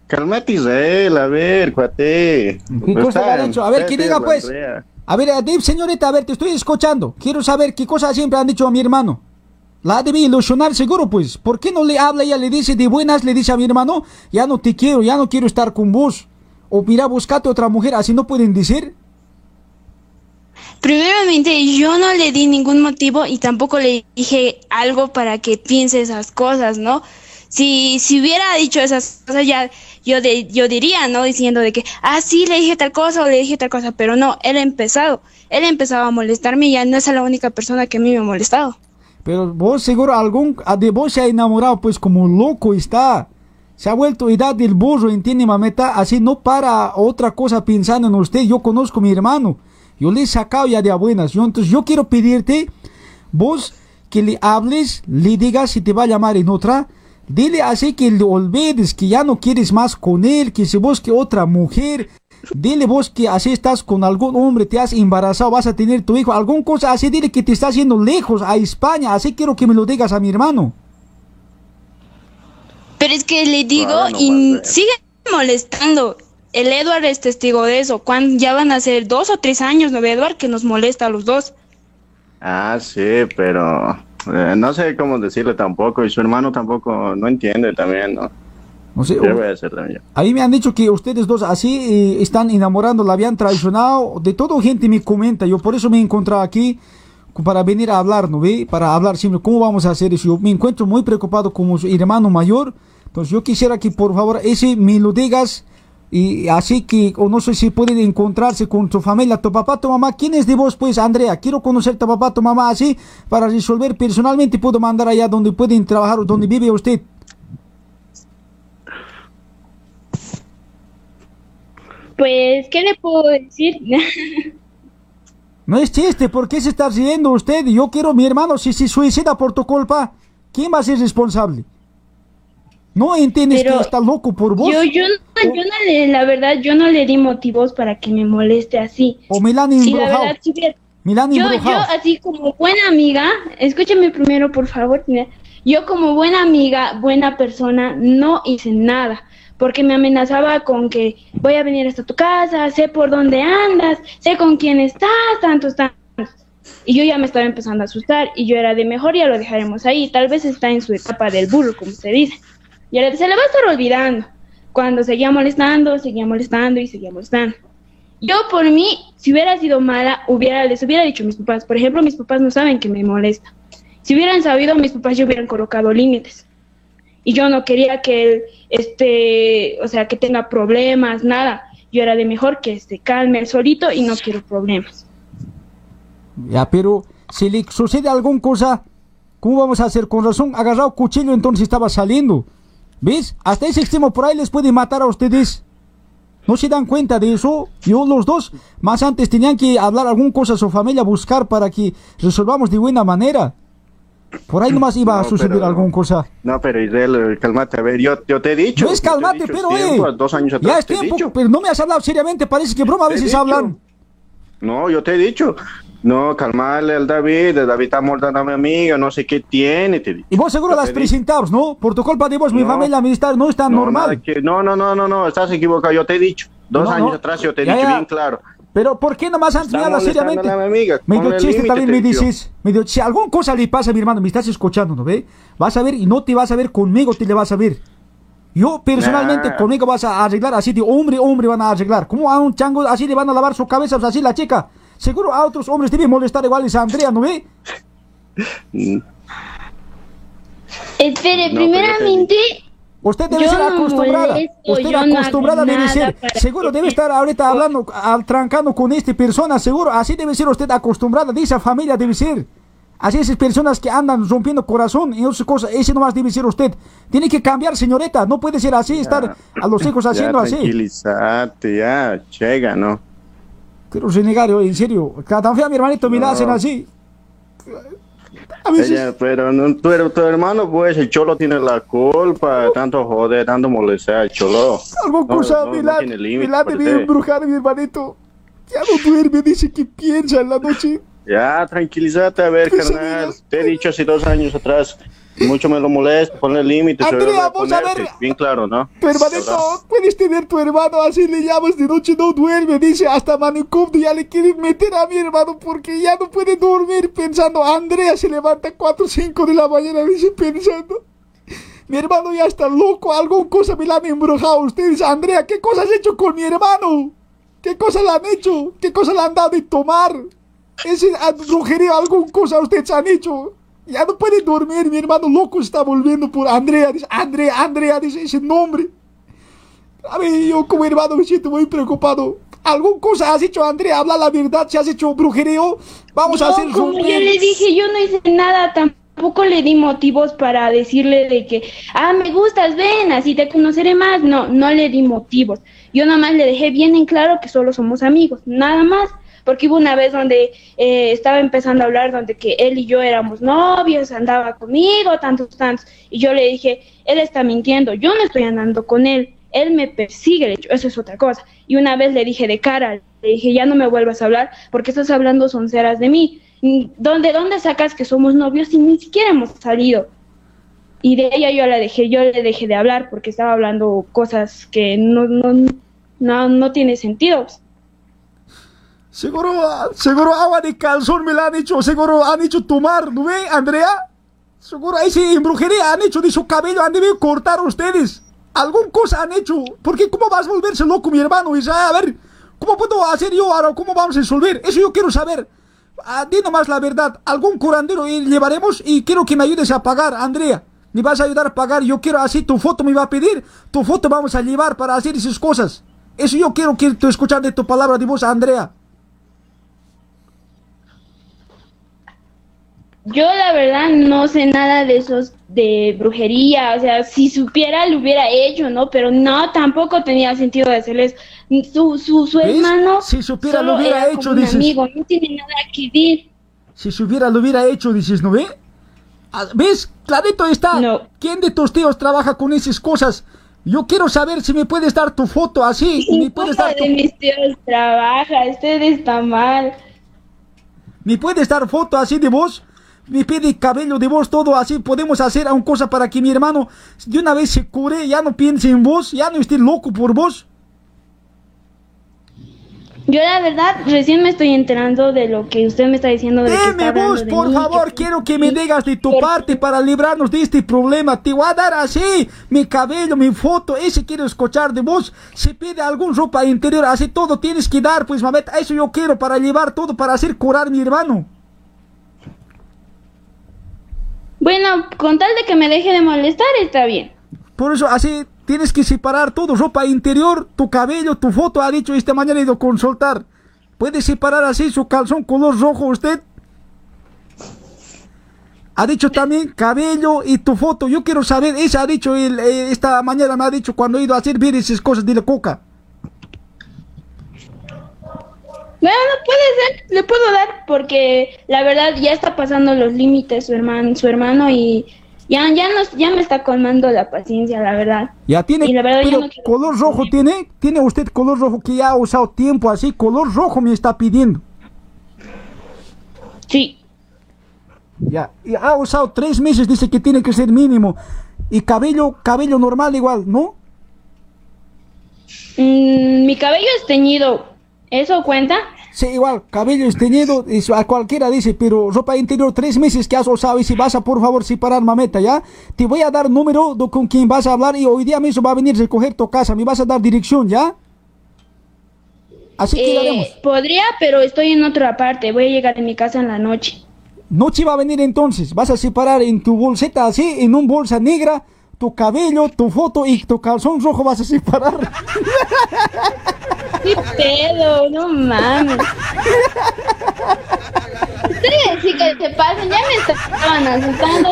Calmate, Israel, a ver, cuate. ¿Qué cosa han hecho? A ver, que diga pues. Andrea. A ver, señorita, a ver, te estoy escuchando. Quiero saber qué cosas siempre han dicho a mi hermano. La debe ilusionar seguro, pues. ¿Por qué no le habla ella, le dice de buenas, le dice a mi hermano, ya no te quiero, ya no quiero estar con vos? o mira, buscate otra mujer, así no pueden decir. Primeramente, yo no le di ningún motivo y tampoco le dije algo para que piense esas cosas, ¿no? Si, si hubiera dicho esas cosas, ya yo, de, yo diría, ¿no? Diciendo de que, ah, sí, le dije tal cosa o le dije tal cosa, pero no, él ha empezado. Él ha empezado a molestarme y ya no es la única persona que a mí me ha molestado. Pero vos seguro algún a de vos se ha enamorado pues como loco está. Se ha vuelto edad del burro, entiende mameta, así no para otra cosa pensando en usted. Yo conozco a mi hermano. Yo le he sacado ya de a buenas. Yo, entonces yo quiero pedirte, vos que le hables, le digas si te va a llamar en otra. Dile así que le olvides, que ya no quieres más con él, que se busque otra mujer. Dile vos que así estás con algún hombre, te has embarazado, vas a tener tu hijo, algún cosa así, dile que te estás yendo lejos a España, así quiero que me lo digas a mi hermano. Pero es que le digo Claro, no y sigue molestando. El Edward es testigo de eso. Cuando ya van a ser dos o tres años, ¿no ve, Edward? Que nos molesta a los dos. Ah, sí, pero eh, no sé cómo decirle tampoco. Y su hermano tampoco no entiende también, ¿no? No sé, ¿Qué voy a hacer también? a mí me han dicho que ustedes dos así eh, están enamorando, la habían traicionado, de todo gente me comenta, yo por eso me he encontrado aquí para venir a hablar, ¿no ve? Para hablar siempre, ¿cómo vamos a hacer eso? Yo me encuentro muy preocupado como su hermano mayor, entonces yo quisiera que por favor ese me lo digas y así que, o no sé si pueden encontrarse con tu familia, tu papá, tu mamá, ¿quién es de vos pues, Andrea? Quiero conocer tu papá, tu mamá, así, para resolver personalmente puedo mandar allá donde pueden trabajar, donde vive usted. Pues, ¿qué le puedo decir? No es chiste, ¿por qué se está riendo usted? Yo quiero mi hermano, si se suicida por tu culpa, ¿quién va a ser responsable? ¿No entiendes Pero que está loco por vos? yo, yo, no, yo no le, la verdad, yo no le di motivos para que me moleste así. O me la han Si la verdad, han yo, yo así como buena amiga, escúchame primero por favor, yo como buena amiga, buena persona, no hice nada, porque me amenazaba con que voy a venir hasta tu casa, sé por dónde andas, sé con quién estás, tantos, tantos. Y yo ya me estaba empezando a asustar y yo era de mejor ya lo dejaremos ahí, tal vez está en su etapa del burro, como se dice. Y ahora se le va a estar olvidando. Cuando seguía molestando, seguía molestando y seguía molestando. Yo por mí, si hubiera sido mala, hubiera, les hubiera dicho a mis papás. Por ejemplo, mis papás no saben que me molesta. Si hubieran sabido, mis papás ya hubieran colocado límites. Y yo no quería que él, este, o sea, que tenga problemas, nada. Yo era de mejor que se calme solito y no quiero problemas. Ya, pero si le sucede alguna cosa, ¿cómo vamos a hacer? Con razón, agarrado cuchillo entonces estaba saliendo. ¿Ves? Hasta ese extremo por ahí les puede matar a ustedes. ¿No se dan cuenta de eso? Yo los dos, más antes tenían que hablar alguna cosa a su familia, buscar para que resolvamos de buena manera. Por ahí nomás iba a No, suceder pero- alguna cosa. No, pero Israel, eh, cálmate, a ver, yo, yo te he dicho. No es yo te he calmate, dicho, pero tiempo, eh. Dos años atrás Ya es tiempo, dicho. pero no me has hablado seriamente, parece que broma a veces hablan. No, yo te he dicho. No, calmarle al David, el David está molestando a mi amiga, no sé qué tiene, te. Y vos seguro las presentados, ¿no? Por tu culpa de vos, mi No. familia militar no está No, normal. que- no, no, no, no, no, estás equivocado, yo te he dicho. Dos No, años atrás yo te he Ya, dicho ya. bien claro. Pero ¿por qué nomás antes me hablas seriamente? amiga, Medio ponle chiste también me dices. Medio, si alguna cosa le pasa a mi hermano, me estás escuchando, ¿no ve? Vas a ver y no te vas a ver conmigo, te le vas a ver. Yo personalmente Nah. conmigo vas a arreglar así de hombre, hombre van a arreglar. ¿Cómo a un chango así le van a lavar su cabeza, pues así la chica? Seguro a otros hombres debe molestar igual a Andrea, ¿no ve? Mm, Espere, No, primeramente, Usted debe Yo ser no acostumbrada. molesto, Usted yo no acostumbrada hago debe ser. Seguro que debe estar ahorita hablando, al- trancando con esta persona. Seguro, así debe ser usted acostumbrada. De esa familia debe ser. Así esas personas que andan rompiendo corazón y esas cosas, ese nomás debe ser usted. Tiene que cambiar, señorita. No puede ser así, estar a los hijos haciendo ya, así. Tranquilízate, ya, llega, ¿no? Quiero renegar, oye, en serio. Tan fea mi hermanito me la No. hacen así. A veces. Ella, pero no, tu, tu hermano, pues, el cholo tiene la culpa, tanto joder, tanto molestar al cholo. Algo No, cosa no, me no tiene me debe embrujar mi hermanito. Ya no duerme, dice que piensa en la noche. Ya, tranquilízate, a ver, carnal. Te he dicho hace dos años atrás, mucho me lo molesta, ponle límites. Andrea, voy a ver. Bien claro, ¿no? Tu hermanito, puedes tener tu hermano así le llamas de noche, no duerme, dice hasta manicomio ya le quieren meter a mi hermano porque ya no puede dormir pensando. Andrea se levanta 4 o 5 de la mañana, dice pensando. Mi hermano ya está loco, alguna cosa me la han embrujado ustedes. Andrea, ¿qué cosa has hecho con mi hermano? ¿Qué cosa le han hecho? ¿Qué cosa le han dado de tomar? Ese brujería, alguna cosa ustedes han hecho. Ya no puede dormir, mi hermano loco está volviendo por Andrea. Dice, Andrea, Andrea, dice ese nombre. A ver, yo como hermano me siento muy preocupado. ¿Alguna cosa has hecho, Andrea? Habla la verdad, si has hecho brujerío, vamos a hacer como yo le dije, yo no hice nada, tampoco le di motivos para decirle de que, ah, me gustas, ven, así te conoceré más. No, no le di motivos. Yo nada más le dejé bien en claro que solo somos amigos, nada más. Porque hubo una vez donde eh, estaba empezando a hablar, donde que él y yo éramos novios, andaba conmigo, tantos, tantos. Y yo le dije, él está mintiendo, yo no estoy andando con él, él me persigue, eso es otra cosa. Y una vez le dije de cara, le dije, ya no me vuelvas a hablar porque estás hablando sonceras de mí. ¿Dónde, ¿Dónde sacas que somos novios si ni siquiera hemos salido? Y de ella yo la dejé, yo le dejé de hablar porque estaba hablando cosas que no, no, no, no tiene sentido. Seguro, ah, seguro agua de calzón me la han hecho, seguro han hecho tomar, ¿no ve, Andrea? Seguro ahí sí, en brujería han hecho de su cabello, han debido cortar ustedes. Alguna cosa han hecho, porque ¿cómo vas a volverse loco, mi hermano? Dice, a ver, ¿cómo puedo hacer yo ahora? ¿Cómo vamos a resolver? Eso yo quiero saber. Ah, di nomás la verdad, algún curandero llevaremos y quiero que me ayudes a pagar, Andrea. Me vas a ayudar a pagar, yo quiero así, tu foto me va a pedir, tu foto vamos a llevar para hacer esas cosas. Eso yo quiero que tú escuchar de tu palabra de voz, Andrea. Yo la verdad no sé nada de esos de brujería, o sea, si supiera lo hubiera hecho, ¿no? Pero no, tampoco tenía sentido de hacerles. Su, su, su ¿Ves? hermano Si supiera, lo hubiera era hecho, dices. amigo, no tiene nada que ver. Si se hubiera, lo hubiera hecho, dices, ¿no ve? Ah, ¿Ves? Clarito está. No. ¿Quién de tus tíos trabaja con esas cosas? Yo quiero saber si me puedes dar tu foto así. y me puedes dar tu, de mis tíos trabaja, usted está mal. me puedes dar foto así de vos. Me pide cabello de vos, todo así. Podemos hacer una cosa para que mi hermano de una vez se cure, ya no piense en vos, ya no esté loco por vos. Yo la verdad recién me estoy enterando de lo que usted me está diciendo de que está vos, de por mí, favor, que- quiero que me digas de tu parte para librarnos de este problema. Te voy a dar así, mi cabello, mi foto, ese quiero escuchar de vos. Si pide algún ropa interior, así todo tienes que dar, pues mameta, eso yo quiero para llevar todo, para hacer curar mi hermano. Bueno, con tal de que me deje de molestar, está bien. Por eso así tienes que separar todo, ropa interior, tu cabello, tu foto, ha dicho esta mañana he ido a consultar. ¿Puede separar así su calzón color rojo usted? Ha dicho también cabello y tu foto. Yo quiero saber, esa ha dicho él, eh, esta mañana me ha dicho cuando he ido a hacer ver esas cosas de la coca. Bueno, puede ser, le puedo dar porque la verdad ya está pasando los límites su hermano, su hermano y ya ya nos ya me está colmando la paciencia, la verdad. Ya tiene, Y la verdad yo pero no color rojo tiene, tiene usted color rojo que ya ha usado tiempo así, color rojo me está pidiendo. Sí. Ya, y ha usado tres meses, dice que tiene que ser mínimo. Y cabello, cabello normal igual, ¿no? Mm, mi cabello es teñido. ¿Eso cuenta? Sí, igual, cabello esteñido, eso a cualquiera dice, pero ropa interior tres meses que has usado y si vas a por favor separar mameta, ¿ya? Te voy a dar número de con quien vas a hablar y hoy día mismo va a venir a recoger tu casa, me vas a dar dirección, ¿ya? Así que Eh, podría, pero estoy en otra parte. Voy a llegar a mi casa en la noche. Noche va a venir entonces, vas a separar en tu bolseta así, en un bolsa negra, tu cabello, tu foto y tu calzón rojo vas a separar. ¿Qué pedo? No mames. Ustedes sí que se pasen, ya me estaban asustando.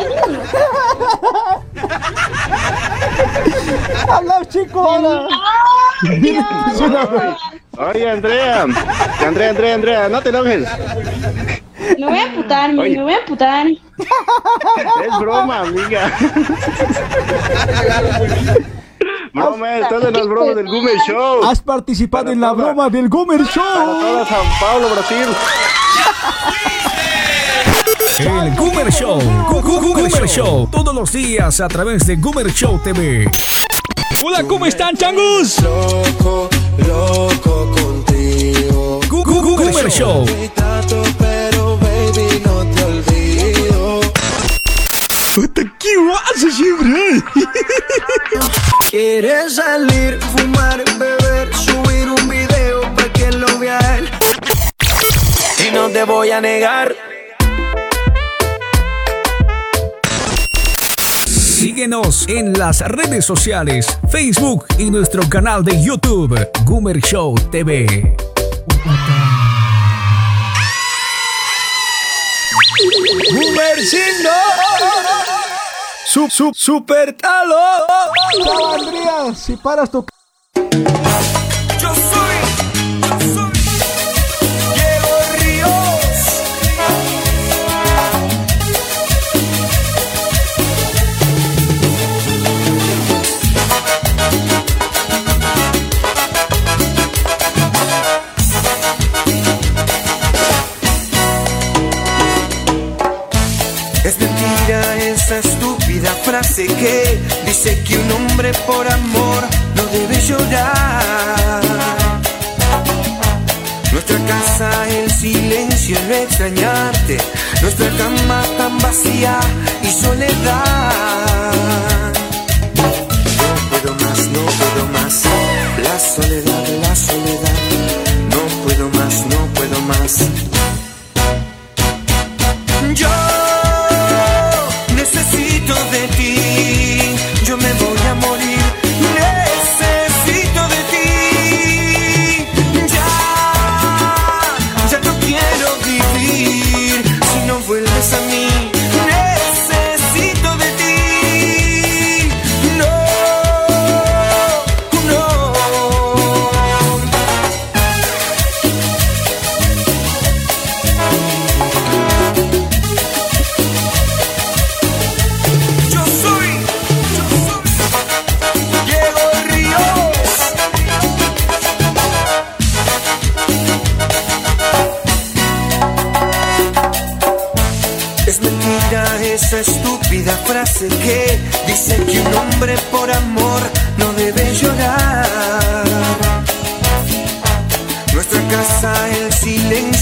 Habla chico. Oye, Andrea. Andrea, Andrea, Andrea, no te enojes. Me voy a amputar, me, Oye. me voy a amputar. Es broma, amiga. Broma, estás en las bromas del Gume Show. Has participado Para en la toda- broma del Gomer Para Show. toda San Pablo, Brasil. El Goomer Show. Gu- gu- Goomer Show. Todos los días a través de Goomer Show TV. Hola, ¿cómo están, changos? Loco, loco contigo. Gu- gu- Goomer Show. Puta, ¿Qué hace siempre? Quieres salir, fumar, beber, subir un video para que lo vea él. Y no te voy a negar. Síguenos en las redes sociales, Facebook y nuestro canal de YouTube, Goomer Show TV. ¡Gumercindo! ¡Sup, sup, super talo! ¡Chao, Andrea! Si paras tu... Yo soy, yo soy frase que dice que un hombre por amor no debe llorar. Nuestra casa, el silencio, el extrañarte. Nuestra cama tan vacía y soledad. No puedo más, no puedo más. La soledad, la soledad. No puedo más, no puedo más.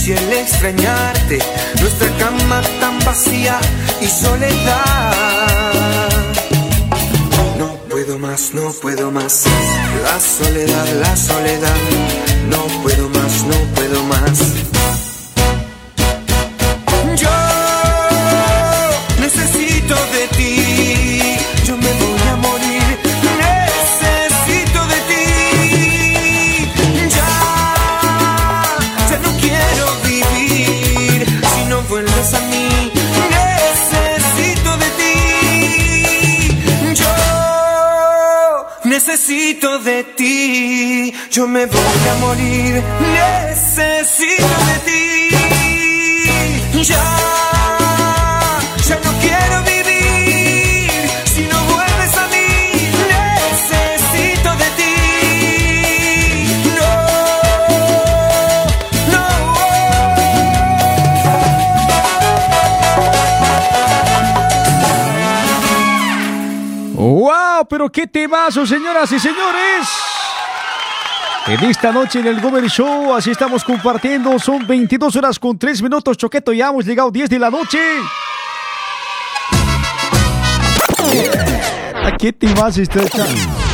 Silencio, el extrañarte. Nuestra cama tan vacía y soledad. No puedo más, no puedo más. La soledad, la soledad. No puedo más, no puedo más. De ti. Yo me voy a morir. Necesito de ti. Ya, Pero qué temazo, señoras y señores. En esta noche en el Gomer Show, así estamos compartiendo. Son 22 horas con 3 minutos, Choqueto. Ya hemos llegado 10 de la noche. ¿A qué temazo está echando?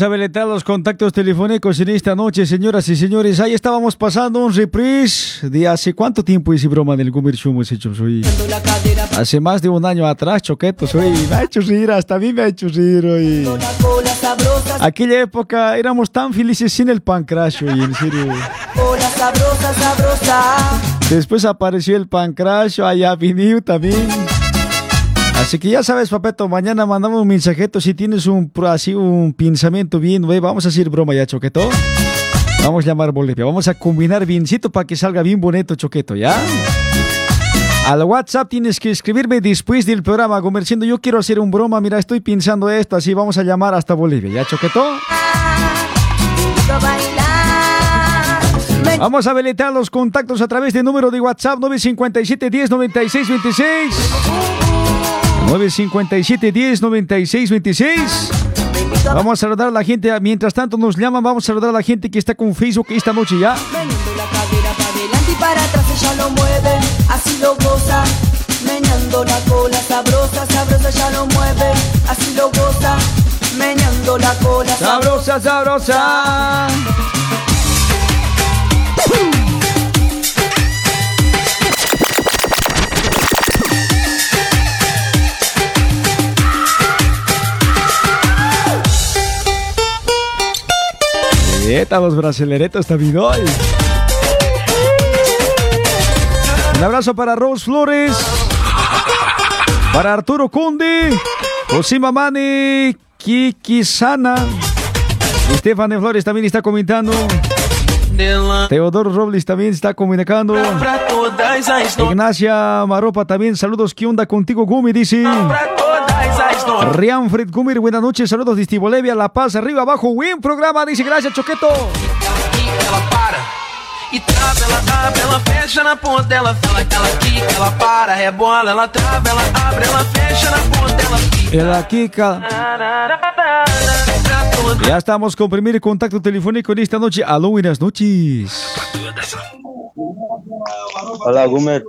Vamos a los contactos telefónicos en esta noche, señoras y señores. Ahí estábamos pasando un reprise de hace cuánto tiempo hice broma del Show hemos hecho. Soy hace más de un año atrás, choqueto. Soy me ha hecho reír, hasta a mí me ha hecho reír. sabrosa, Aquella época éramos tan felices sin el pancrash, oye, en serio. Después apareció el pancrash, allá venido también. Así que ya sabes, papeto, mañana mandamos un mensajito si tienes un así un pensamiento bien, güey, vamos a hacer broma ya, choqueto. Vamos a llamar Bolivia, vamos a combinar biencito para que salga bien bonito, choqueto, ¿ya? Al WhatsApp tienes que escribirme después del programa, comerciando. Yo quiero hacer un broma, mira, estoy pensando esto, así vamos a llamar hasta Bolivia, ¿ya, choqueto? Vamos a habilitar los contactos a través del número de WhatsApp 957 10 96 26. 957 10 96 26. te invito a Vamos a saludar a la gente. Mientras tanto nos llaman, vamos a saludar a la gente que está con Facebook esta noche ya. Meneando la cadera para adelante y para atrás, ella lo mueve, así lo goza. Meneando la cola sabrosa, sabrosa, ella lo mueve, así lo goza. Meneando la cola sabrosa. Sabrosa, sabrosa. Brasileretos también hoy. Un abrazo para Rose Flores, para Arturo Conde, José Mamani, Kiki Sana, Flores también está comentando. Teodoro Robles también está comunicando. Ignacia Maropa también, saludos. ¿Qué onda contigo, Gumi? Dice. As no... Rianfred Gumir, buenas noches, saludos desde Bolivia, La Paz, arriba, abajo, buen programa, dice gracias, Choqueto. E trava, ela abre, ela fecha na ponta, ela fala que ela quica, ela para, rebola, ela trava, ela abre, ela fecha na ponta, ela fica. El Kika. Pra todas Ya estamos con primer contacto telefónico en esta noche. Aló, buenas noches. Hola, Gumer.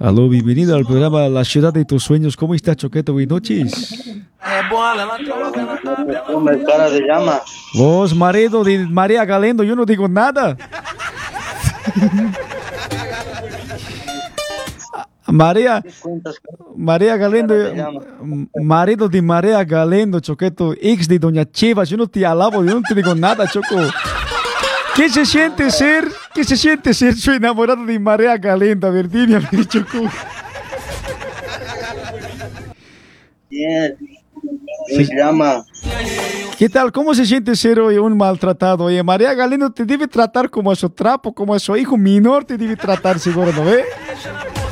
Aló, bienvenido al programa La Ciudad de tus Sueños. ¿Cómo está, Choqueto? Buenas noches. Gumer, cara de llama. Vos, marido de María Galendo, yo no digo nada. María, María Galendo, marido de María Galendo, Choqueto, ex de Doña Chivas, yo no te alabo, yo no te digo nada, Choco. ¿Qué se siente ser? ¿Qué se siente ser su enamorado de María Galendo? A ver, dime, a ver, Choco. bien. Me llama. ¿Qué tal? ¿Cómo se siente ser hoy un maltratado? Oye, María Galeno te debe tratar como a su trapo, como a su hijo menor te debe tratar, seguro, ¿no ve? De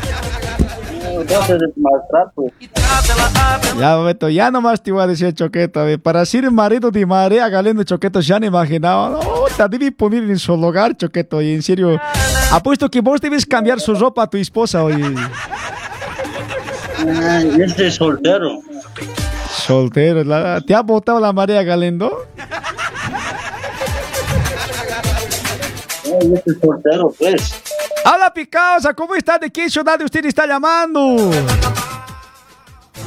maltrato. Ya, Beto, ya nomás te voy a decir, Choqueto, a ver, para ser marido de María Galeno, Choqueto, ya no imaginaba. No, debe poner en su lugar, Choqueto, y en serio, apuesto que vos debes cambiar su ropa a tu esposa, oye. Yo estoy soltero. Soltero, la- ¿te ha votado la María Galendo? Ay, yo estoy soltero, pues. Hola, Picausa, ¿cómo está? ¿De qué ciudad usted está llamando?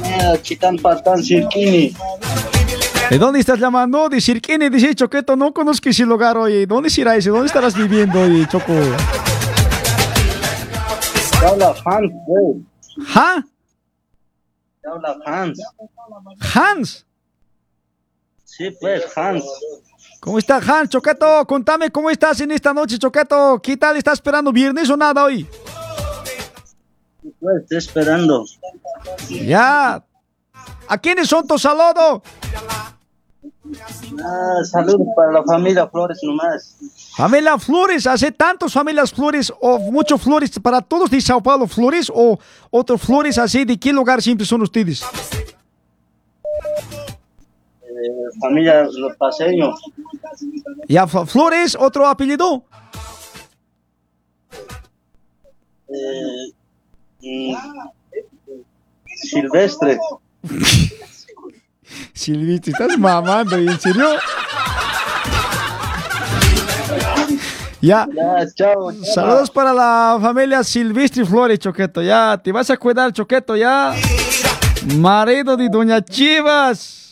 Eh, Chitán Patán Cirquini. ¿De dónde estás llamando? De Sirquene, dice Choqueto, no conozco ese lugar, oye. ¿Dónde será ese? ¿Dónde estarás viviendo, oye, Choco? Habla Hans. ¿Ja? Habla Hans. Hans. Sí, pues, Hans. ¿Cómo está Hans, Choqueto? Contame cómo estás en esta noche, Choqueto. ¿Qué tal estás esperando viernes o nada hoy? Pues, estoy esperando. Ya. ¿A quiénes son tus saludos? Ah, saludos para la familia Flores nomás. Familia Flores, hace tantos familias Flores o muchos Flores para todos de Sao Paulo Flores o otros Flores así, ¿de qué lugar siempre son ustedes? Familia Los Paseños. Ya, Fl- Flores, otro apellido. Eh, mm, Silvestre. Silvito, estás mamando, ¿en serio? Ya. Ya, chao. chao. Saludos para la familia Silvestre Flores, Choqueto. Ya, te vas a cuidar, Choqueto, ya. Marido de Doña Chivas.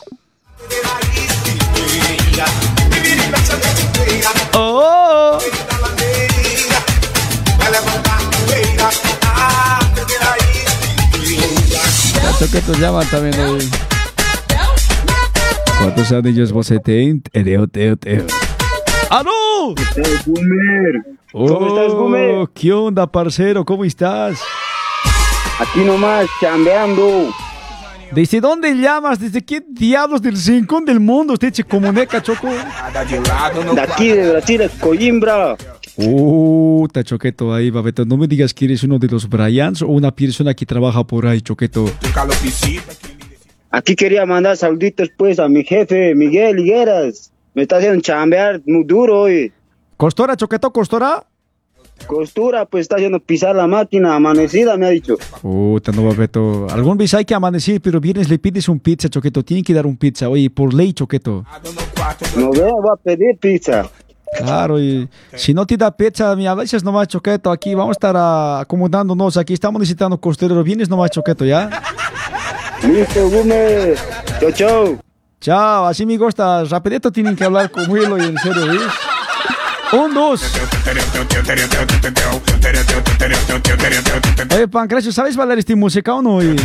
Oh. Cacho que te llaman también hoy. ¿Cuántos anillos vos tenés? Teo, teo, teo. ¡Aló! ¿Cómo estás, Gumer? Oh, ¿Qué onda, parcero? ¿Cómo estás? Aquí nomás, chambeando. ¿Desde dónde llamas? ¿Desde qué diablos del rincón del mundo usted se comunica, Choco? De aquí, de Brasil, Coimbra. Uh, ta Choqueto, ahí, Babeto. No me digas que eres uno de los Bryans o una persona que trabaja por ahí, Choqueto. Aquí quería mandar saluditos, pues, a mi jefe, Miguel Higueras. Me está haciendo chambear muy duro hoy. ¿Costora, Choqueto, costora? Costura, pues, está haciendo pisar la máquina amanecida, me ha dicho. Puta, no, Babeto. Algún vez hay que amanecer, pero vienes le pides un pizza, Choqueto. Tiene que dar un pizza. Oye, por ley, Choqueto. No veo, va a pedir pizza. Claro, y si no te da pizza, a veces nomás choqueto aquí, vamos a estar ah, acomodándonos aquí, estamos necesitando costurero, vienes nomás choqueto, ¿ya? Listo, Gumer. Chau, chau. Chao, así me gusta, rapidito tienen que hablar con Willow y en serio, ¿ves? Un, dos. Oye, Pancracio, ¿sabes bailar esta música o no? Y-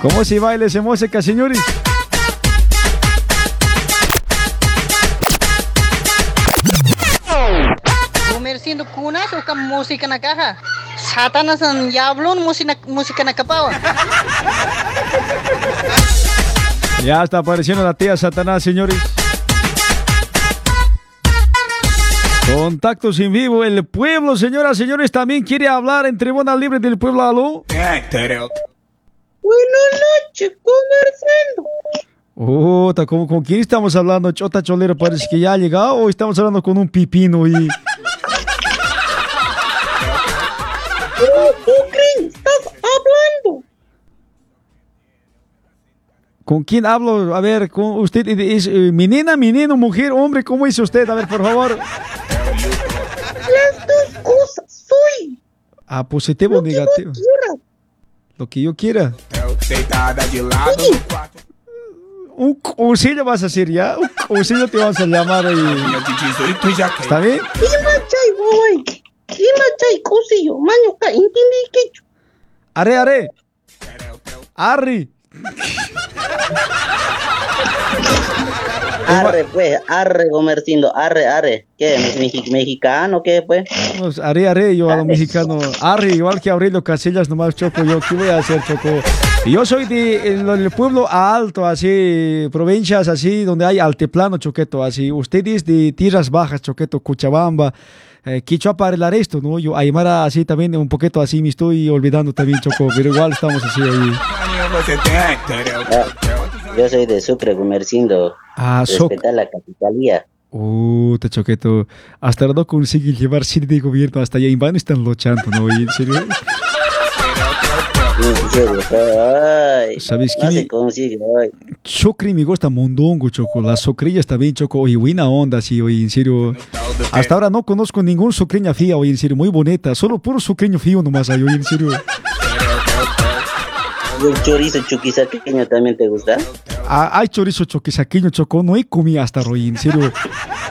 ¿Cómo se baila esa música, señores? Comerciando kunas o música na caja. Satanas ang yablon música música na kapawa. Ya está apareciendo la tía Satanás, señores. Contactos en vivo, el pueblo, señoras, señores, también quiere hablar en Tribuna Libre del Pueblo, aló. Buenas noches, comerciando. Oh, ¿con, ¿con quién estamos hablando? Chota Cholero, parece que ya ha llegado o estamos hablando con un pipino y... Oh, ¿Tú crees? Estás ¿Con quién hablo? A ver, con usted es eh, menina, menino, mujer, hombre, ¿cómo dice usted? A ver, por favor. Las dos cosas soy. Ah, positivo o negativo. Quiera. Lo que yo quiera. Un cursillo vas a hacer ya. Un cursillo te vas a llamar ahí. ¿Está bien? Imachay, boy. Imachay, Arre, pues, arre, comercindo, arre, arre. ¿Qué? ¿Mexi- ¿Mexicano qué, pues? Pues, Are, are, yo a lo mexicano. Arri, igual que Aurelio Casillas, nomás choco yo. ¿Qué voy a hacer, choco? Yo soy de el- del pueblo alto, así, provincias así, donde hay altiplano, choqueto, así. Ustedes de tierras bajas, choqueto, Cochabamba. Eh, para el esto, ¿no? Yo Aymara así también, un poquito así, me estoy olvidando también, Choco, pero igual estamos así ahí. Ah, yo soy de Sucre, comercindo. Ah, Respetar la capitalía. Uh, te choqueto. Hasta no consiguen llevar sede de gobierno hasta allá. En vano están luchando, ¿no? Y en serio. ¿Sabes no qué? se consigue, ay. Chocri me gusta mondongo, Choco. Las socrillas también, Choco. Oye, buena onda, sí, oye, en serio. Hasta ahora no conozco ningún socreña fía, oye, en serio, muy bonita. Solo puro socreño fío nomás hay, oye, en serio. ¿El chorizo chuquisaqueño también te gusta? Ah, hay chorizo choquisaqueño, Choco. No he comido hasta hoy, en serio.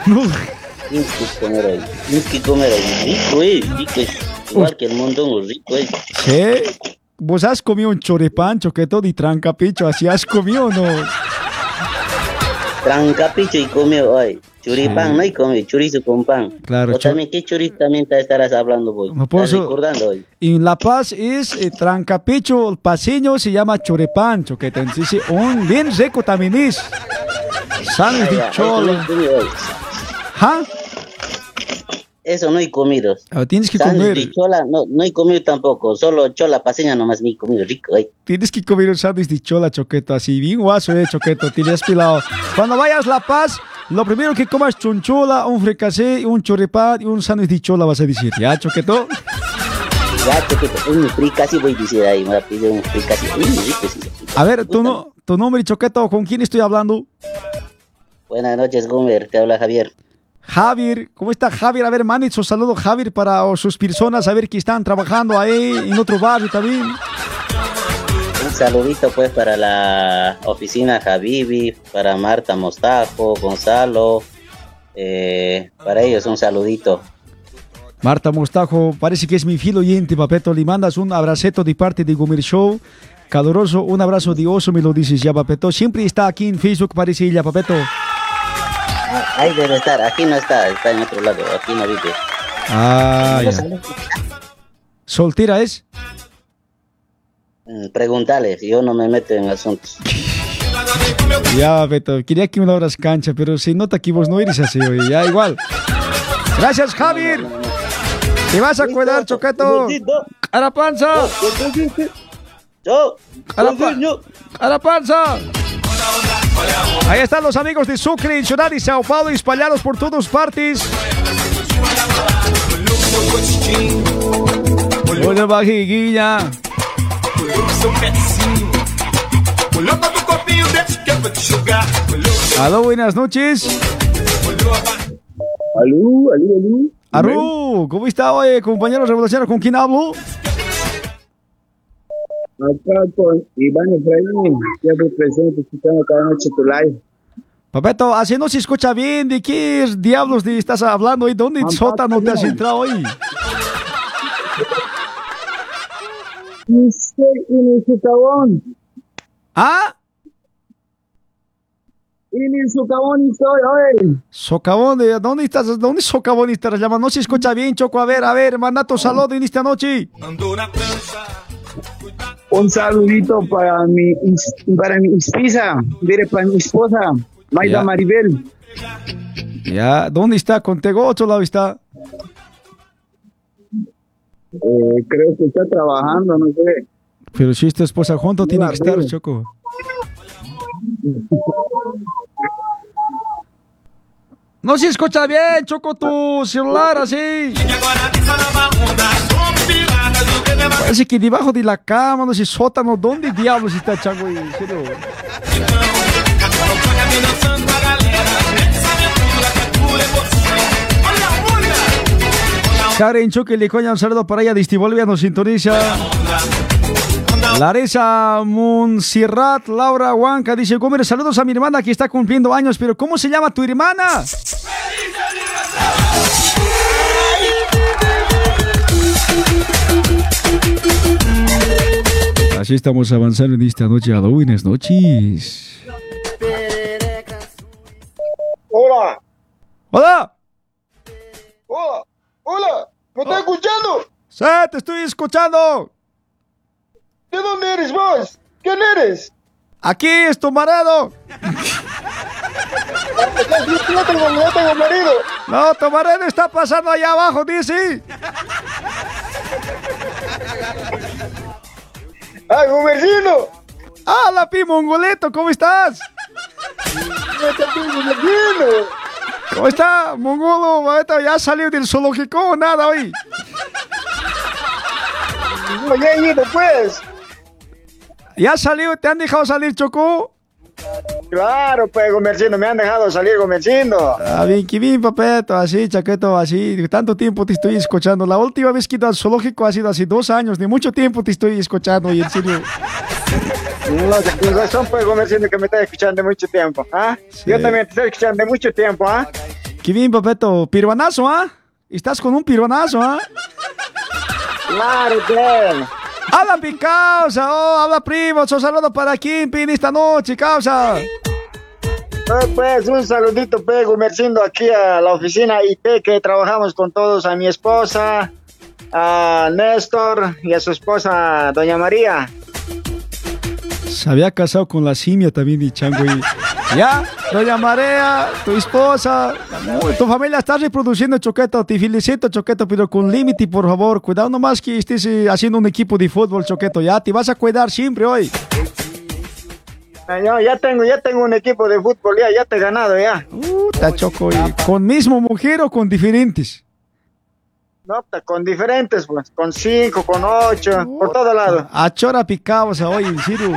No. Tienes que comer hoy. Tienes que comer hoy. Rico, eh. Rico. Igual que el mondongo, rico, eh. ¿Sí? ¿Vos has comido un choripán, choqueto de trancapicho? ¿Así has comido o no? Trancapicho y comió hoy. Churipán, Sí. no hay comido. Chorizo con pan. Claro, O también, ¿qué chorizo también te estarás hablando vos? No, por ¿Estás eso- recordando hoy? En La Paz es eh, trancapicho, el paseño se llama choripán, choqueto. Entonces, un bien rico también es. Ah, de cholo. ¿Ah? Eso no he comido. Ah, tienes que Sándwich comer. chola, no, no he comido tampoco. Solo chola paseña nomás he comido. Rico, eh. Tienes que comer un sándwich de chola, choqueto, así, bien guaso, eh, choqueto, tienes pilado. Cuando vayas a La Paz, lo primero que comas chunchola, un fricasé, un choripán y un sándwich de chola, vas a decir, ¿ya, choqueto? Ya, choquito, un fricasi voy a decir ahí. Me voy a pedir un. A ver, tu, no, tu nombre, choqueto, ¿con quién estoy hablando? Buenas noches, Gomer. Te habla Javier. Javier, ¿cómo está Javier? A ver, manito, saludo Javier para sus personas, a ver que están trabajando ahí en otro barrio también. saludito pues para la oficina Javibi, para Marta Mostajo, Gonzalo, eh, para ellos un saludito. Marta Mostajo, parece que es mi fiel oyente, Papeto. Le mandas un abraceto de parte de Gomer Show. Caluroso, un abrazo de oso, me lo dices ya, Papeto. Siempre está aquí en Facebook, parece ella, Papeto. Ah, Ahí debe estar, aquí no está, está en otro lado, aquí no vive. Ah, ya. ¿Soltera es? Mm, Pregúntale, yo no me meto en asuntos. Ya, Beto, quería que me lo abras cancha, pero se nota que vos no eres así, oye, ya igual. Gracias, Javier. Te vas a cuidar, Choqueto. A la Ahí están los amigos de Sucre, Ciudad y Sao Paulo, espalhados por todas partes. Olha a barriguinha. Aló, buenas noches. Aló, aló, aló. Aru, ¿cómo está hoy, compañero revolucionario? ¿Con quién hablo? Acá con Iván Efraín, siempre presente, escuchando cada noche tu live. Papeto, así no se escucha bien. ¿De qué diablos de estás hablando hoy? ¿Dónde en sótano te has entrado hoy? En el socavón. ¿Ah? En el socavón estoy hoy. Socavón, ¿de ¿dónde estás? ¿Dónde socavón estás llamando? No se escucha bien, Choco. A ver, a ver, manda tu saludo en esta noche. Un saludito para mi, para mi esposa, diré para mi esposa, Maida Ya. Maribel. Ya, ¿dónde está? ¿Con Tego otro lado está? Eh, creo que está trabajando, no sé. Pero si es tu esposa junto, tiene que estar. Choco. No se escucha bien, Choco, tu celular así. Parece que debajo de la cama, no sé, sótano, ¿dónde diablos está Chango? En serio. Karen Choque un saludo para ella de Bolivia, nos sintoniza. Larisa Monserrat, Laura Huanca, dice, Gómez, saludos a mi hermana que está cumpliendo años, pero ¿cómo se llama tu hermana? Así estamos avanzando en esta noche. Aló, buenas noches. Hola, ¡Hola! hola, hola, ¿me estás escuchando? ¡Sí, te estoy escuchando! ¿De dónde eres vos? ¿Quién eres? ¡Aquí es tu marido. No, tu marido está pasando allá abajo, dice. ¡Ay, un vecino! ¡Hola, Pi Mongoleto! ¿Cómo estás? ¿Cómo está, Mongolo? ¿Ya salió del zoológico o nada hoy? No, ya he ido, pues. ¿Ya salió? ¿Te han dejado salir, Choco? Claro, pues, Gomercino, me han dejado salir, Gomercino. Ah, bien, papeto, así, chaqueto, así. Tanto tiempo te estoy escuchando. La última vez que he ido al zoológico ha sido hace dos años. De mucho tiempo te estoy escuchando y en serio. No, tienes razón, pues, Gomercino, que me estás escuchando de mucho tiempo, ¿ah? Yo también te estoy escuchando de mucho tiempo, ¿ah? Qué bien, papeto. Piruanazo, ¿ah? Estás con un piruanazo, ¿ah? Claro, pues. Habla mi causa, oh, habla primo, un saludo para Kimpin esta noche, causa. Eh, Pues un saludito, pues, Gomercindo, aquí a la oficina IT que trabajamos con todos, a mi esposa, a Néstor y a su esposa, Doña María. Se había casado con la simia también de Chango y... Ya, doña Marea, tu esposa, tu familia está reproduciendo, Choqueto. Te felicito, Choqueto, pero con límite, por favor. Cuidado nomás que estés eh, haciendo un equipo de fútbol, Choqueto. Ya, te vas a cuidar siempre hoy. Yo ya tengo, ya tengo un equipo de fútbol, ya, ya te he ganado, ya. Puta, Choco, y ¿con mismo mujer o con diferentes? No, pues, con diferentes, pues, con cinco, con ocho, por todo lado. A chora picado, o sea, oye, en serio.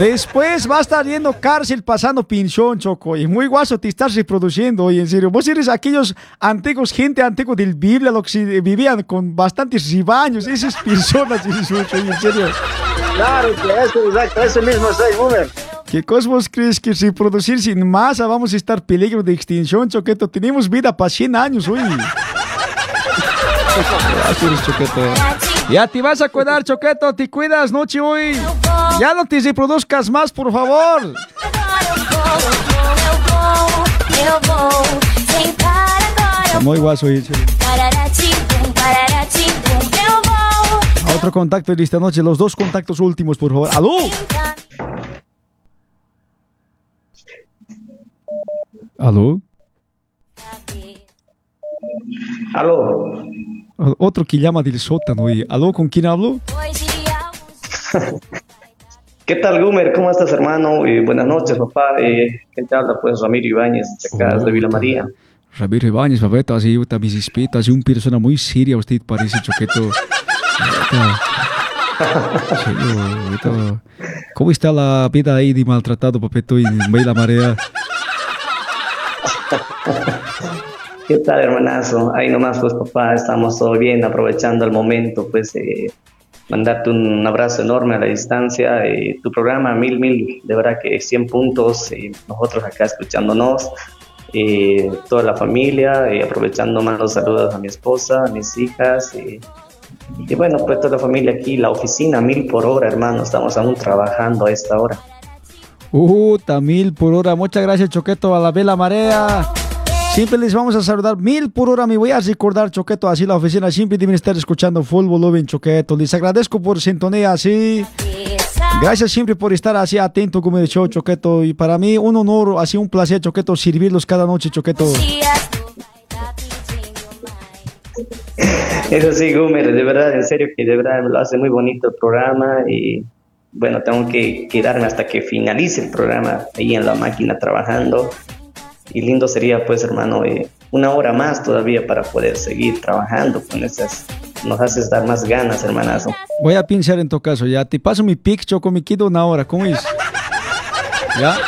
Después va a estar yendo cárcel pasando pinchón, Choco. Y muy guaso te estás reproduciendo, oye, en serio. Vos eres aquellos antiguos, gente antigua del Biblia, los que se- vivían con bastantes ribaños. Esas personas, en serio. Claro, que eso, exacto, eso mismo soy, Boomer. ¿Qué cosmos crees que si producir sin masa vamos a estar peligro de extinción, Choqueto? Tenemos vida para 100 años hoy. Gracias, Choqueto. Ya te vas a cuidar, Choqueto, te cuidas noche hoy. Ya no te reproduzcas más, por favor. Muy guaso vou. Otro contacto de esta noche, los dos contactos últimos, por favor. ¡Aló! ¿Aló? Aló. Otro que llama del sótano. y, ¿Aló? ¿Con quién hablo? ¿Qué tal, Gumer? ¿Cómo estás, hermano? Eh, buenas noches, papá. Eh, ¿Qué te habla? Pues Ramiro Ibáñez, de acá de Vila María. Ramiro Ibáñez, papeta, así, mis respetos, así, una persona muy seria, usted parece, Choqueto. Puta. ¿Cómo está la vida ahí de maltratado, papeto, en Vila Marea? ¿Qué tal, hermanazo? Ahí nomás, pues, papá, estamos todo bien, aprovechando el momento, pues, eh, mandarte un abrazo enorme a la distancia. eh, tu programa, mil, mil, de verdad que 100 puntos, eh, nosotros acá escuchándonos, eh, toda la familia, eh, aprovechando más los saludos a mi esposa, a mis hijas, eh, y bueno, pues toda la familia aquí, la oficina, mil por hora, hermano, estamos aún trabajando a esta hora. Uh, mil por hora. Muchas gracias, Choqueto, a la Vela Marea. Siempre les vamos a saludar mil por hora. Me voy a recordar, Choqueto, así la oficina siempre deben estar escuchando full volumen, Choqueto. Les agradezco por sintonía así. Gracias siempre por estar así atento como el Choqueto. Y para mí un honor, así un placer, Choqueto, servirlos cada noche, Choqueto. Eso sí, Gumer, de verdad, en serio que de verdad lo hace muy bonito el programa y bueno, tengo que quedarme hasta que finalice el programa ahí en la máquina trabajando y lindo sería pues hermano eh, una hora más todavía para poder seguir trabajando con esas, nos haces dar más ganas hermanazo. Voy a pinchar en tu caso, ya. Te paso mi pic, Choco, me quedo una hora. ¿Cómo es? ¿Ya?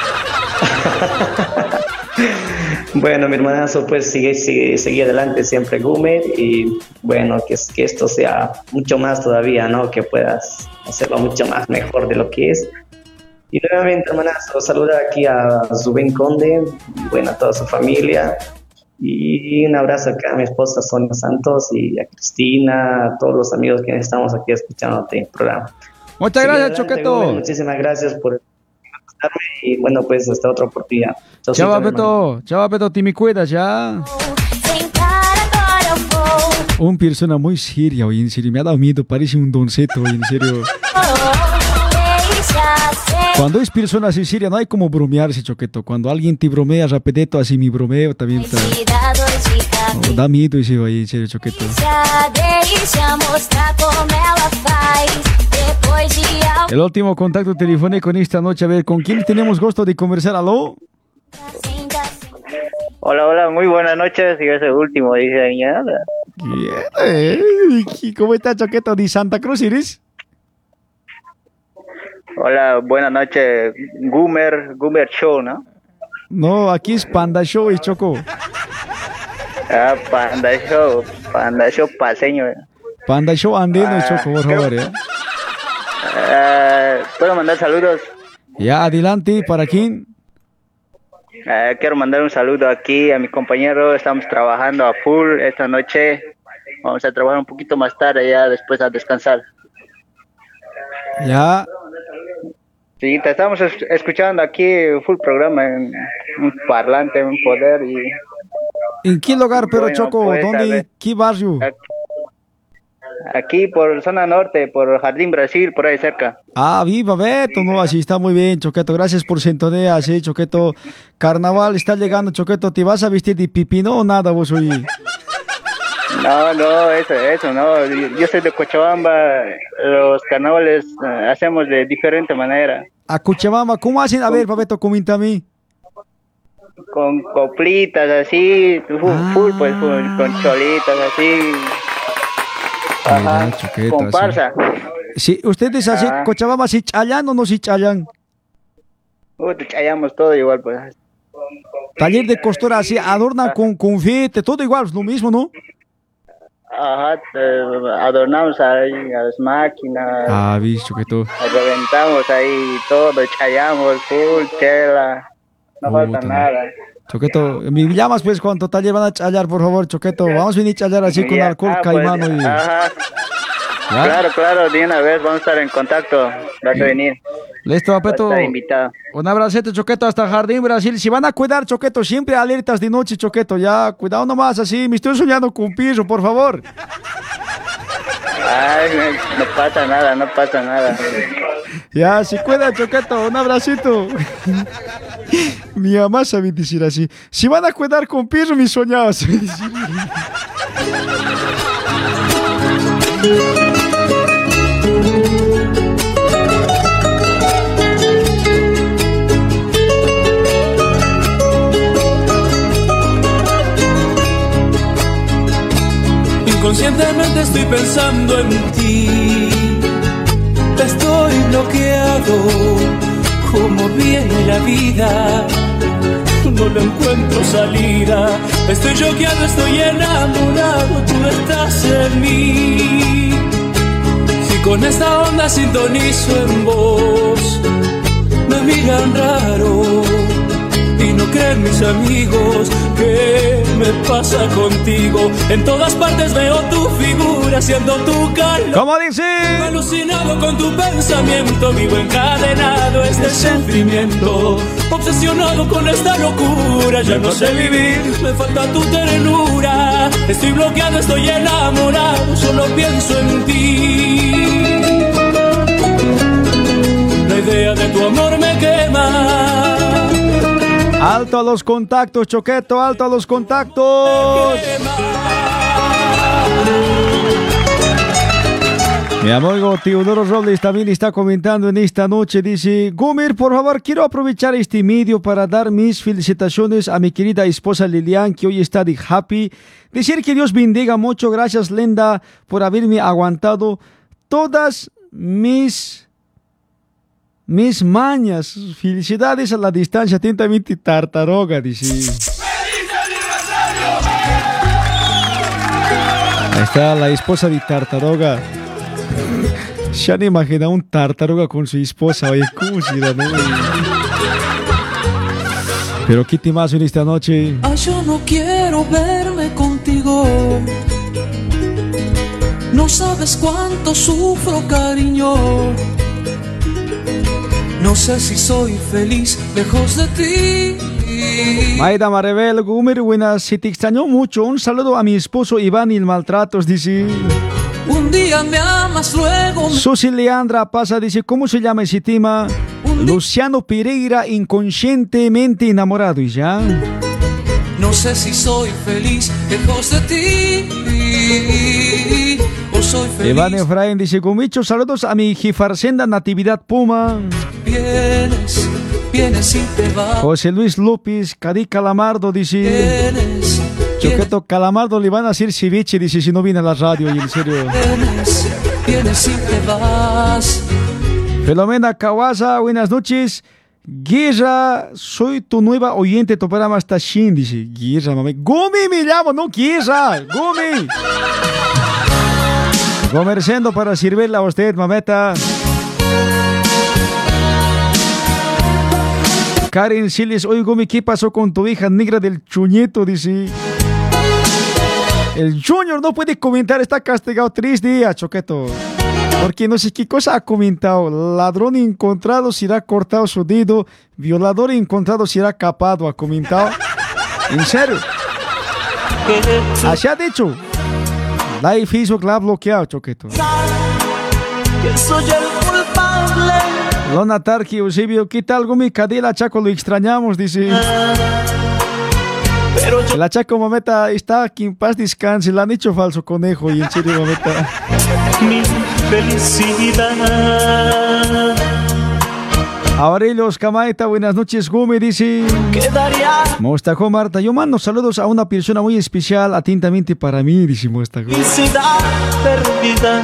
Bueno, mi hermanazo, pues sigue, sigue, sigue adelante siempre, Gumer, y bueno, que, es- que esto sea mucho más todavía, ¿no? Que puedas hacerlo mucho más mejor de lo que es. Y nuevamente, hermanazo, saludar aquí a Zubén Conde, y bueno, a toda su familia. Y un abrazo acá a mi esposa Sonia Santos y a Cristina, a todos los amigos que estamos aquí escuchándote en el programa. Muchas gracias, adelante, Choqueto. Muchísimas gracias por y bueno, pues hasta otra oportunidad. Chaucito, Chao. Beto. Chao, Beto. Te me cuidas, ya. Un persona muy seria, oye, en serio. Me ha dado miedo, parece un donceto, oye, en serio. Cuando es persona seria, no hay como bromearse, Choqueto. Cuando alguien te bromea rapidito, así mi bromeo cabeça. No, da miedo ese, oye, en serio, Choqueto. El último contacto telefónico en esta noche, a ver, ¿con quién tenemos gusto de conversar? ¿Aló? Hola, hola, muy buenas noches. Y ese último dice añada. Eh, ¿y ¿Cómo está, Choqueto? ¿De Santa Cruz eres? Hola, buenas noches. Gumer, Gumer Show, ¿no? No, aquí es Panda Show y Choco. Ah, Panda Show, Panda Show paseño. Panda Show andino y Ah, Choco, por favor, ¿eh? Ah, ¿Puedo mandar saludos? Ya, adelante, ¿para quién? Ah, quiero mandar un saludo aquí a mi compañero. Estamos trabajando a full esta noche. Vamos a trabajar un poquito más tarde ya después a descansar. Ya, Sí, te estamos es- escuchando aquí full programa en un parlante, en un poder y ¿en qué lugar, pero Bueno, Choco? pues, ¿Dónde? ¿Qué barrio? aquí por zona norte, por Jardín Brasil, por ahí cerca. Ah, viva Beto, no, así está muy bien, Choqueto. Gracias por sintonía, sí, Choqueto. Carnaval está llegando, Choqueto. ¿Te vas a vestir de pipino o nada vos hoy? No, no, eso, eso, no. Yo soy de Cochabamba. Los carnavales eh, hacemos de diferente manera. A Cochabamba, ¿cómo hacen? A ver, Pabeto, comenta a mí. Con coplitas así, full, full, pues, full, con cholitas así. Ajá. Choqueto, Comparsa. Sí, ustedes así, Ah. Cochabamba, ¿sí chayan o no sí chayan? Uh, te chayamos todo igual, pues. Taller de costura, así, adornan con confete, todo igual, es lo mismo, ¿no? Ajá, adornamos ahí las máquinas, Ah, vis, Choqueto. reventamos ahí todo, chayamos, full, chela, no falta Puta, nada. Choqueto, me llamas pues cuando taller van a chayar, por favor, Choqueto. Vamos a venir a chayar así con alcohol ah, pues, caimano y... Ajá. ¿Ya? Claro, claro, de una vez vamos a estar en contacto, vas a venir. Listo, invitado. Un abracete, Choqueto, hasta Jardín, Brasil. Si van a cuidar, Choqueto, siempre alertas de noche, Choqueto. Ya, cuidado nomás, así. Me estoy soñando con piso, por favor. Ay, no, pasa nada, no pasa nada. Ya, si cuida, Choqueto. Un abracito. Mi mamá sabe decir así. Si van a cuidar con piso, mi soñaba. Inconscientemente estoy pensando en ti. Estoy bloqueado. Como viene la vida. No le encuentro salida. Estoy choqueado, estoy enamorado. Tú estás en mí. Si con esta onda sintonizo en vos, me miran raro. Creen mis amigos que me pasa contigo. En todas partes veo tu figura, siendo tu calor. ¿Cómo dice? Alucinado con tu pensamiento, vivo encadenado este sufrimiento. Obsesionado con esta locura, ya no sé vivir, me falta tu ternura. Estoy bloqueado, estoy enamorado, solo pienso en ti. La idea de tu amor me quema. Alto a los contactos, Choqueto, alto a los contactos. Mi amigo Teodoro Robles también está comentando en esta noche. Dice, Gumir, por favor, quiero aprovechar este medio para dar mis felicitaciones a mi querida esposa Lilian, que hoy está de happy. Decir que Dios bendiga mucho. Gracias, Lenda, por haberme aguantado todas mis mis mañas. Felicidades a la distancia. Atentamente, tartaroga, dice. Ahí está la esposa de tartaroga. Se han imaginado un tartaruga con su esposa. Oye, ¿cómo será, no? Pero qué temazo en esta noche. Ah, yo no quiero verme contigo. No sabes cuánto sufro, cariño. No sé si soy feliz lejos de ti. Maida Maribel, Gumer, buenas. Si te extrañó mucho, un saludo a mi esposo Iván y el maltratos, dice. Un día me amas, luego me... Susi Leandra pasa, dice, ¿cómo se llama ese tema? Luciano Pereira, inconscientemente enamorado, y ya. No sé si soy feliz lejos de ti. O soy feliz. Iván Efraín dice, Gumicho, saludos a mi jifarsenda Natividad Puma. Vienes, vienes y te vas. José Luis López, Cadi Calamardo, dice. Vienes, Choqueto Calamardo le van a hacer ceviche, dice, si no viene a la radio, y en serio. vienes, vienes y te vas. Filomena Kawasa, buenas noches. Guerra, soy tu nueva oyente, tu programa está shin, dice. Guerra, mami. Gumi me llamo, no Guerra. Gumi. Comerciando para servirle a usted, mameta. Karen Siles, oye Gumi, ¿qué pasó con tu hija negra del chuñeto? Dice. El Junior no puede comentar, está castigado tres días, Choqueto. Porque no sé qué cosa ha comentado. Ladrón encontrado será cortado su dedo. Violador encontrado será capado, ha comentado. ¿En serio? Así ha dicho. Live Facebook la ha bloqueado, Choqueto. Que soy el culpable. Lona Tarki, Eusebio, ¿qué? Cadela Chaco, lo extrañamos, dice. La Chaco Mameta está aquí en paz descanse. Le han hecho falso conejo y en serio, Mameta. Mi felicidad. Aurelios Camaeta, buenas noches, Gumi, dice. Quedaría Mostajo Marta, yo mando saludos a una persona muy especial, atentamente para mí, dice Mostajo. felicidad perdida.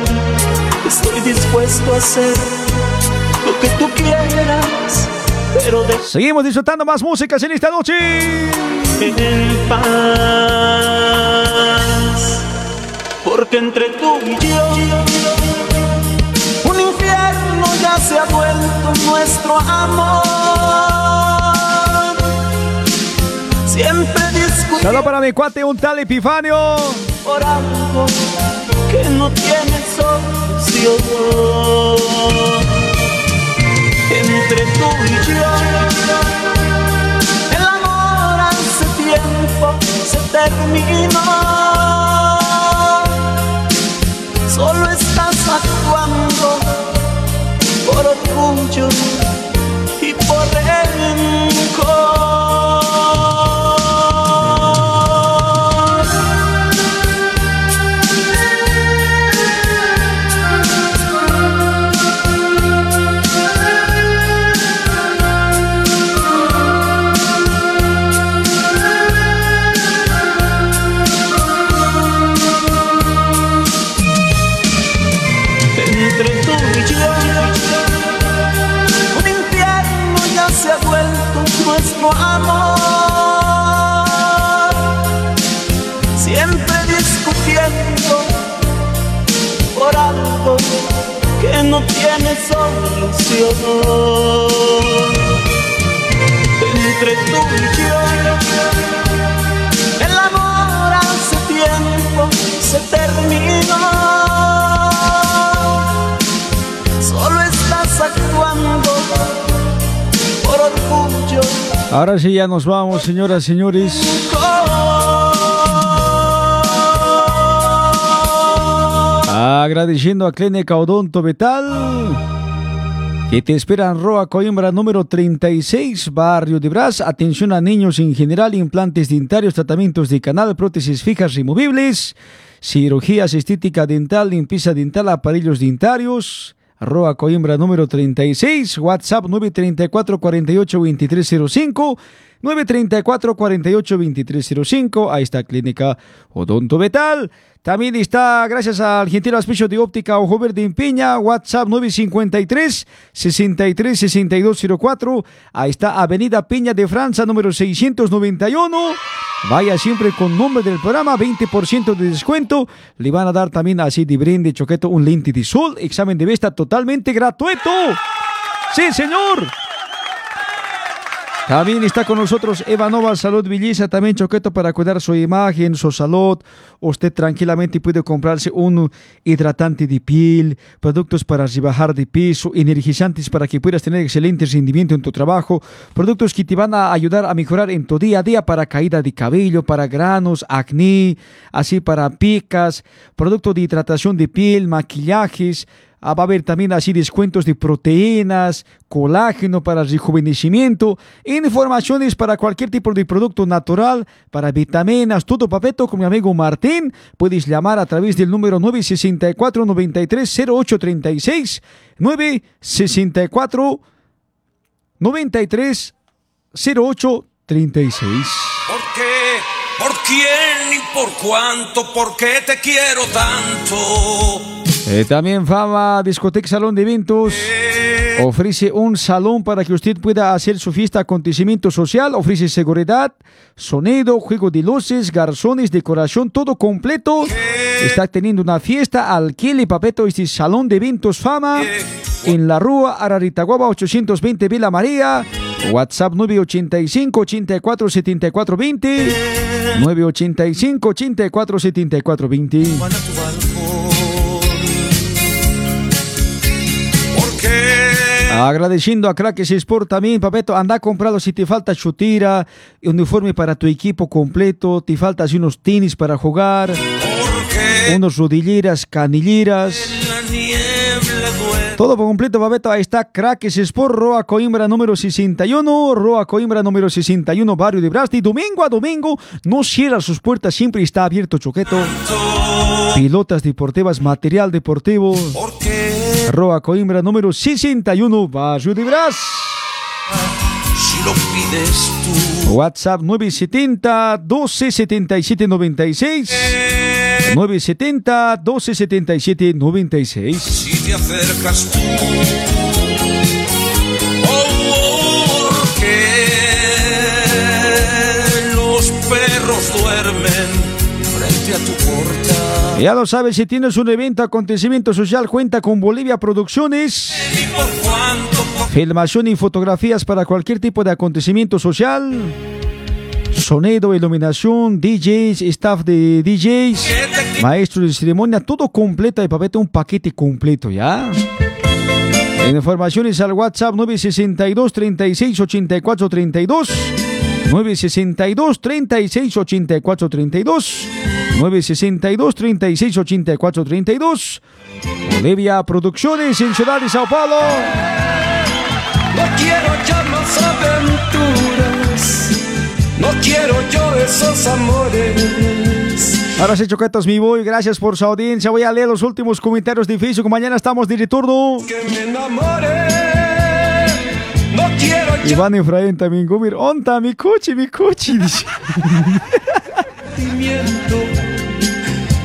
Estoy dispuesto a hacer lo que tú quieras, pero de Seguimos disfrutando más músicas en esta noche. en paz. Porque entre tú y yo, se ha vuelto nuestro amor. Siempre discutimos Saludos para mi cuate, un tal Epifanio. por algo que no tiene solución. Entre tú y yo, el amor hace tiempo se terminó. Solo estás por orgullo y Ahora sí ya nos vamos, señoras señores. Agradeciendo a Clínica Odonto Betal. Que te esperan Roa Coimbra número 36, Barrio de Brás. Atención a niños en general, implantes dentarios, tratamientos de canal, prótesis fijas removibles, cirugías estética dental, limpieza dental, aparellos dentarios. Roa Coimbra número 36, WhatsApp 934 48 2305. 934 48 2305. Ahí está Clínica Odonto Betal. También está, gracias al gentil auspicio de óptica Ojo Verde en Piña, WhatsApp 953 63 6204. Ahí está Avenida Piña de Francia, número 691. Vaya siempre con nombre del programa, 20% de descuento. Le van a dar también así de brinde, choqueto, un lente de sol, examen de vista totalmente gratuito. Sí, señor. También está con nosotros Eva Nova Salud Belleza, también Choqueto para cuidar su imagen, su salud. Usted tranquilamente puede comprarse un hidratante de piel, productos para rebajar de peso, energizantes para que puedas tener excelente rendimiento en tu trabajo, productos que te van a ayudar a mejorar en tu día a día para caída de cabello, para granos, acné, así para picas, productos de hidratación de piel, maquillajes, Ah, va a haber también así descuentos de proteínas, colágeno para rejuvenecimiento, informaciones para cualquier tipo de producto natural, para vitaminas, todo papeto con mi amigo Martín. Puedes llamar a través del número 964 93 0836 964 93 0836. ¿Por qué? ¿Por quién y por cuánto? ¿Por qué te quiero tanto? Eh, también Fama Discoteca Salón de Eventos ofrece un salón para que usted pueda hacer su fiesta acontecimiento social, ofrece seguridad, sonido, juego de luces, garzones, decoración, todo completo. Está teniendo una fiesta alquile papeto este Salón de Eventos Fama en la Rúa Araritaguaba 820 Vila María. WhatsApp 985 84 74 20 985 84 74 20 Agradeciendo a Crackers Sport también, papeto, anda a comprarlo si te falta chutira, uniforme para tu equipo completo, te falta así unos tenis para jugar, unos rodilleras, canilleras. Todo por completo, papeto, ahí está Crackers Sport, Roa Coimbra número 61, Roa Coimbra número 61, Barrio de Brasti, domingo a domingo, no cierra sus puertas, siempre está abierto Choqueto. Pilotas deportivas, material deportivo. Roa Coimbra número 61, Barrio de Brás. Si lo pides tú. WhatsApp 970 1277 96 970 1277 96 Si te acercas tú. Oh, porque los perros duermen frente a tu puerta. Ya lo sabes, si tienes un evento, acontecimiento social, cuenta con Bolivia Producciones. Filmación y fotografías para cualquier tipo de acontecimiento social. Sonido, iluminación, DJs, staff de DJs, maestro de ceremonia, todo completo y papete, un paquete completo, ¿ya? Informaciones al WhatsApp 962 36 84 32 962 36 84 32 962 36 84 32 Bolivia Producciones en Ciudad de Sao Paulo. No quiero ya más aventuras. No quiero yo esos amores. Ahora sí, choquetos, mi boy. Gracias por su audiencia. Voy a leer los últimos comentarios de Facebook. Mañana estamos de retorno. Que me enamore. Iván Efraín también. Gumir, onta, mi coche, mi sentimiento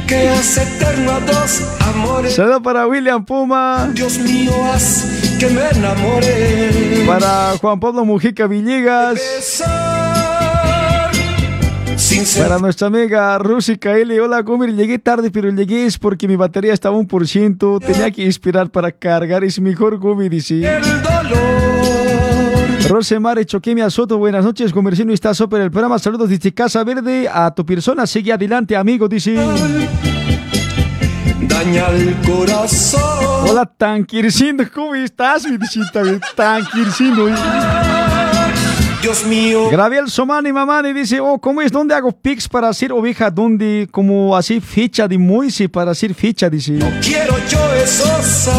que hace eterno a dos amores. Saludo para William Puma. Dios mío, haz que me enamore. Para Juan Pablo Mujica Villegas. Para nuestra amiga Rusy Kaeli. Hola, Gumir. Llegué tarde, pero llegué es porque mi batería estaba un por ciento. Tenía que esperar para cargar. Es mejor, Gumir, dice. el. Rosemary Choquemia Soto, buenas noches, comerciante está súper el programa. Saludos desde Casa Verde a tu persona. Sigue adelante, amigo, dice. Daña el corazón. Hola, Tanquircindo, ¿cómo estás, mi? Tanquircindo. Dios mío. Graviel Somani Mamani dice, oh, ¿cómo es? ¿Dónde hago pics para hacer oveja? ¿Dónde? Como así ficha de Moise para hacer ficha, dice. Quiero yo esos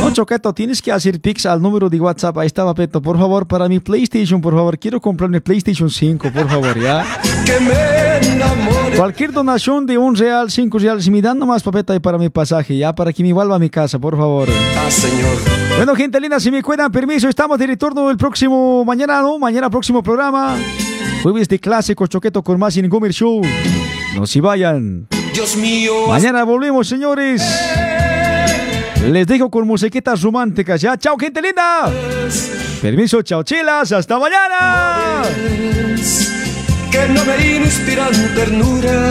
No, Choqueto, tienes que hacer pics al número de WhatsApp. Ahí estaba, Peto. Por favor, para mi PlayStation, por favor. Quiero comprarme PlayStation 5, por favor, ¿ya? que me. Cualquier donación de un real, cinco reales, me dan nomás papeta ahí para mi pasaje, ya, para que me vuelva a mi casa, por favor. Ah, Señor. Bueno, gente linda, si me cuidan, permiso, estamos de retorno el próximo, mañana, ¿no? Mañana próximo programa. Jueves de clásico, choqueto con más en Gomer Show. No se vayan. Dios mío. Mañana volvemos, señores. Les dejo con musiquitas románticas, ¿ya? Chao, gente linda. Permiso, chao, chilas. Hasta mañana. que no me inspiran ternura.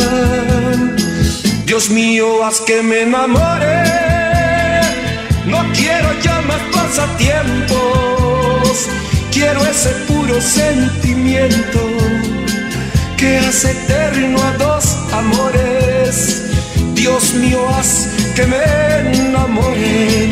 Dios mío, haz que me enamore. No quiero ya más pasatiempos. Quiero ese puro sentimiento que hace eterno a dos amores. Dios mío, haz que me enamore.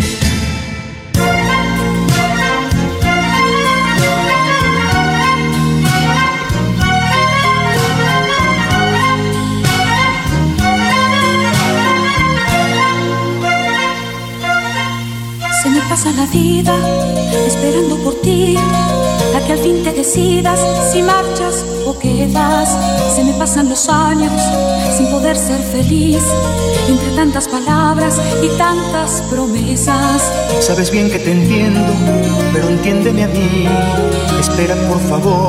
Se me pasa la vida esperando por ti, que al fin te decidas si marchas o quedas. Se me pasan los años sin poder ser feliz, entre tantas palabras y tantas promesas. Sabes bien que te entiendo, pero entiéndeme a mí. Espera, por favor.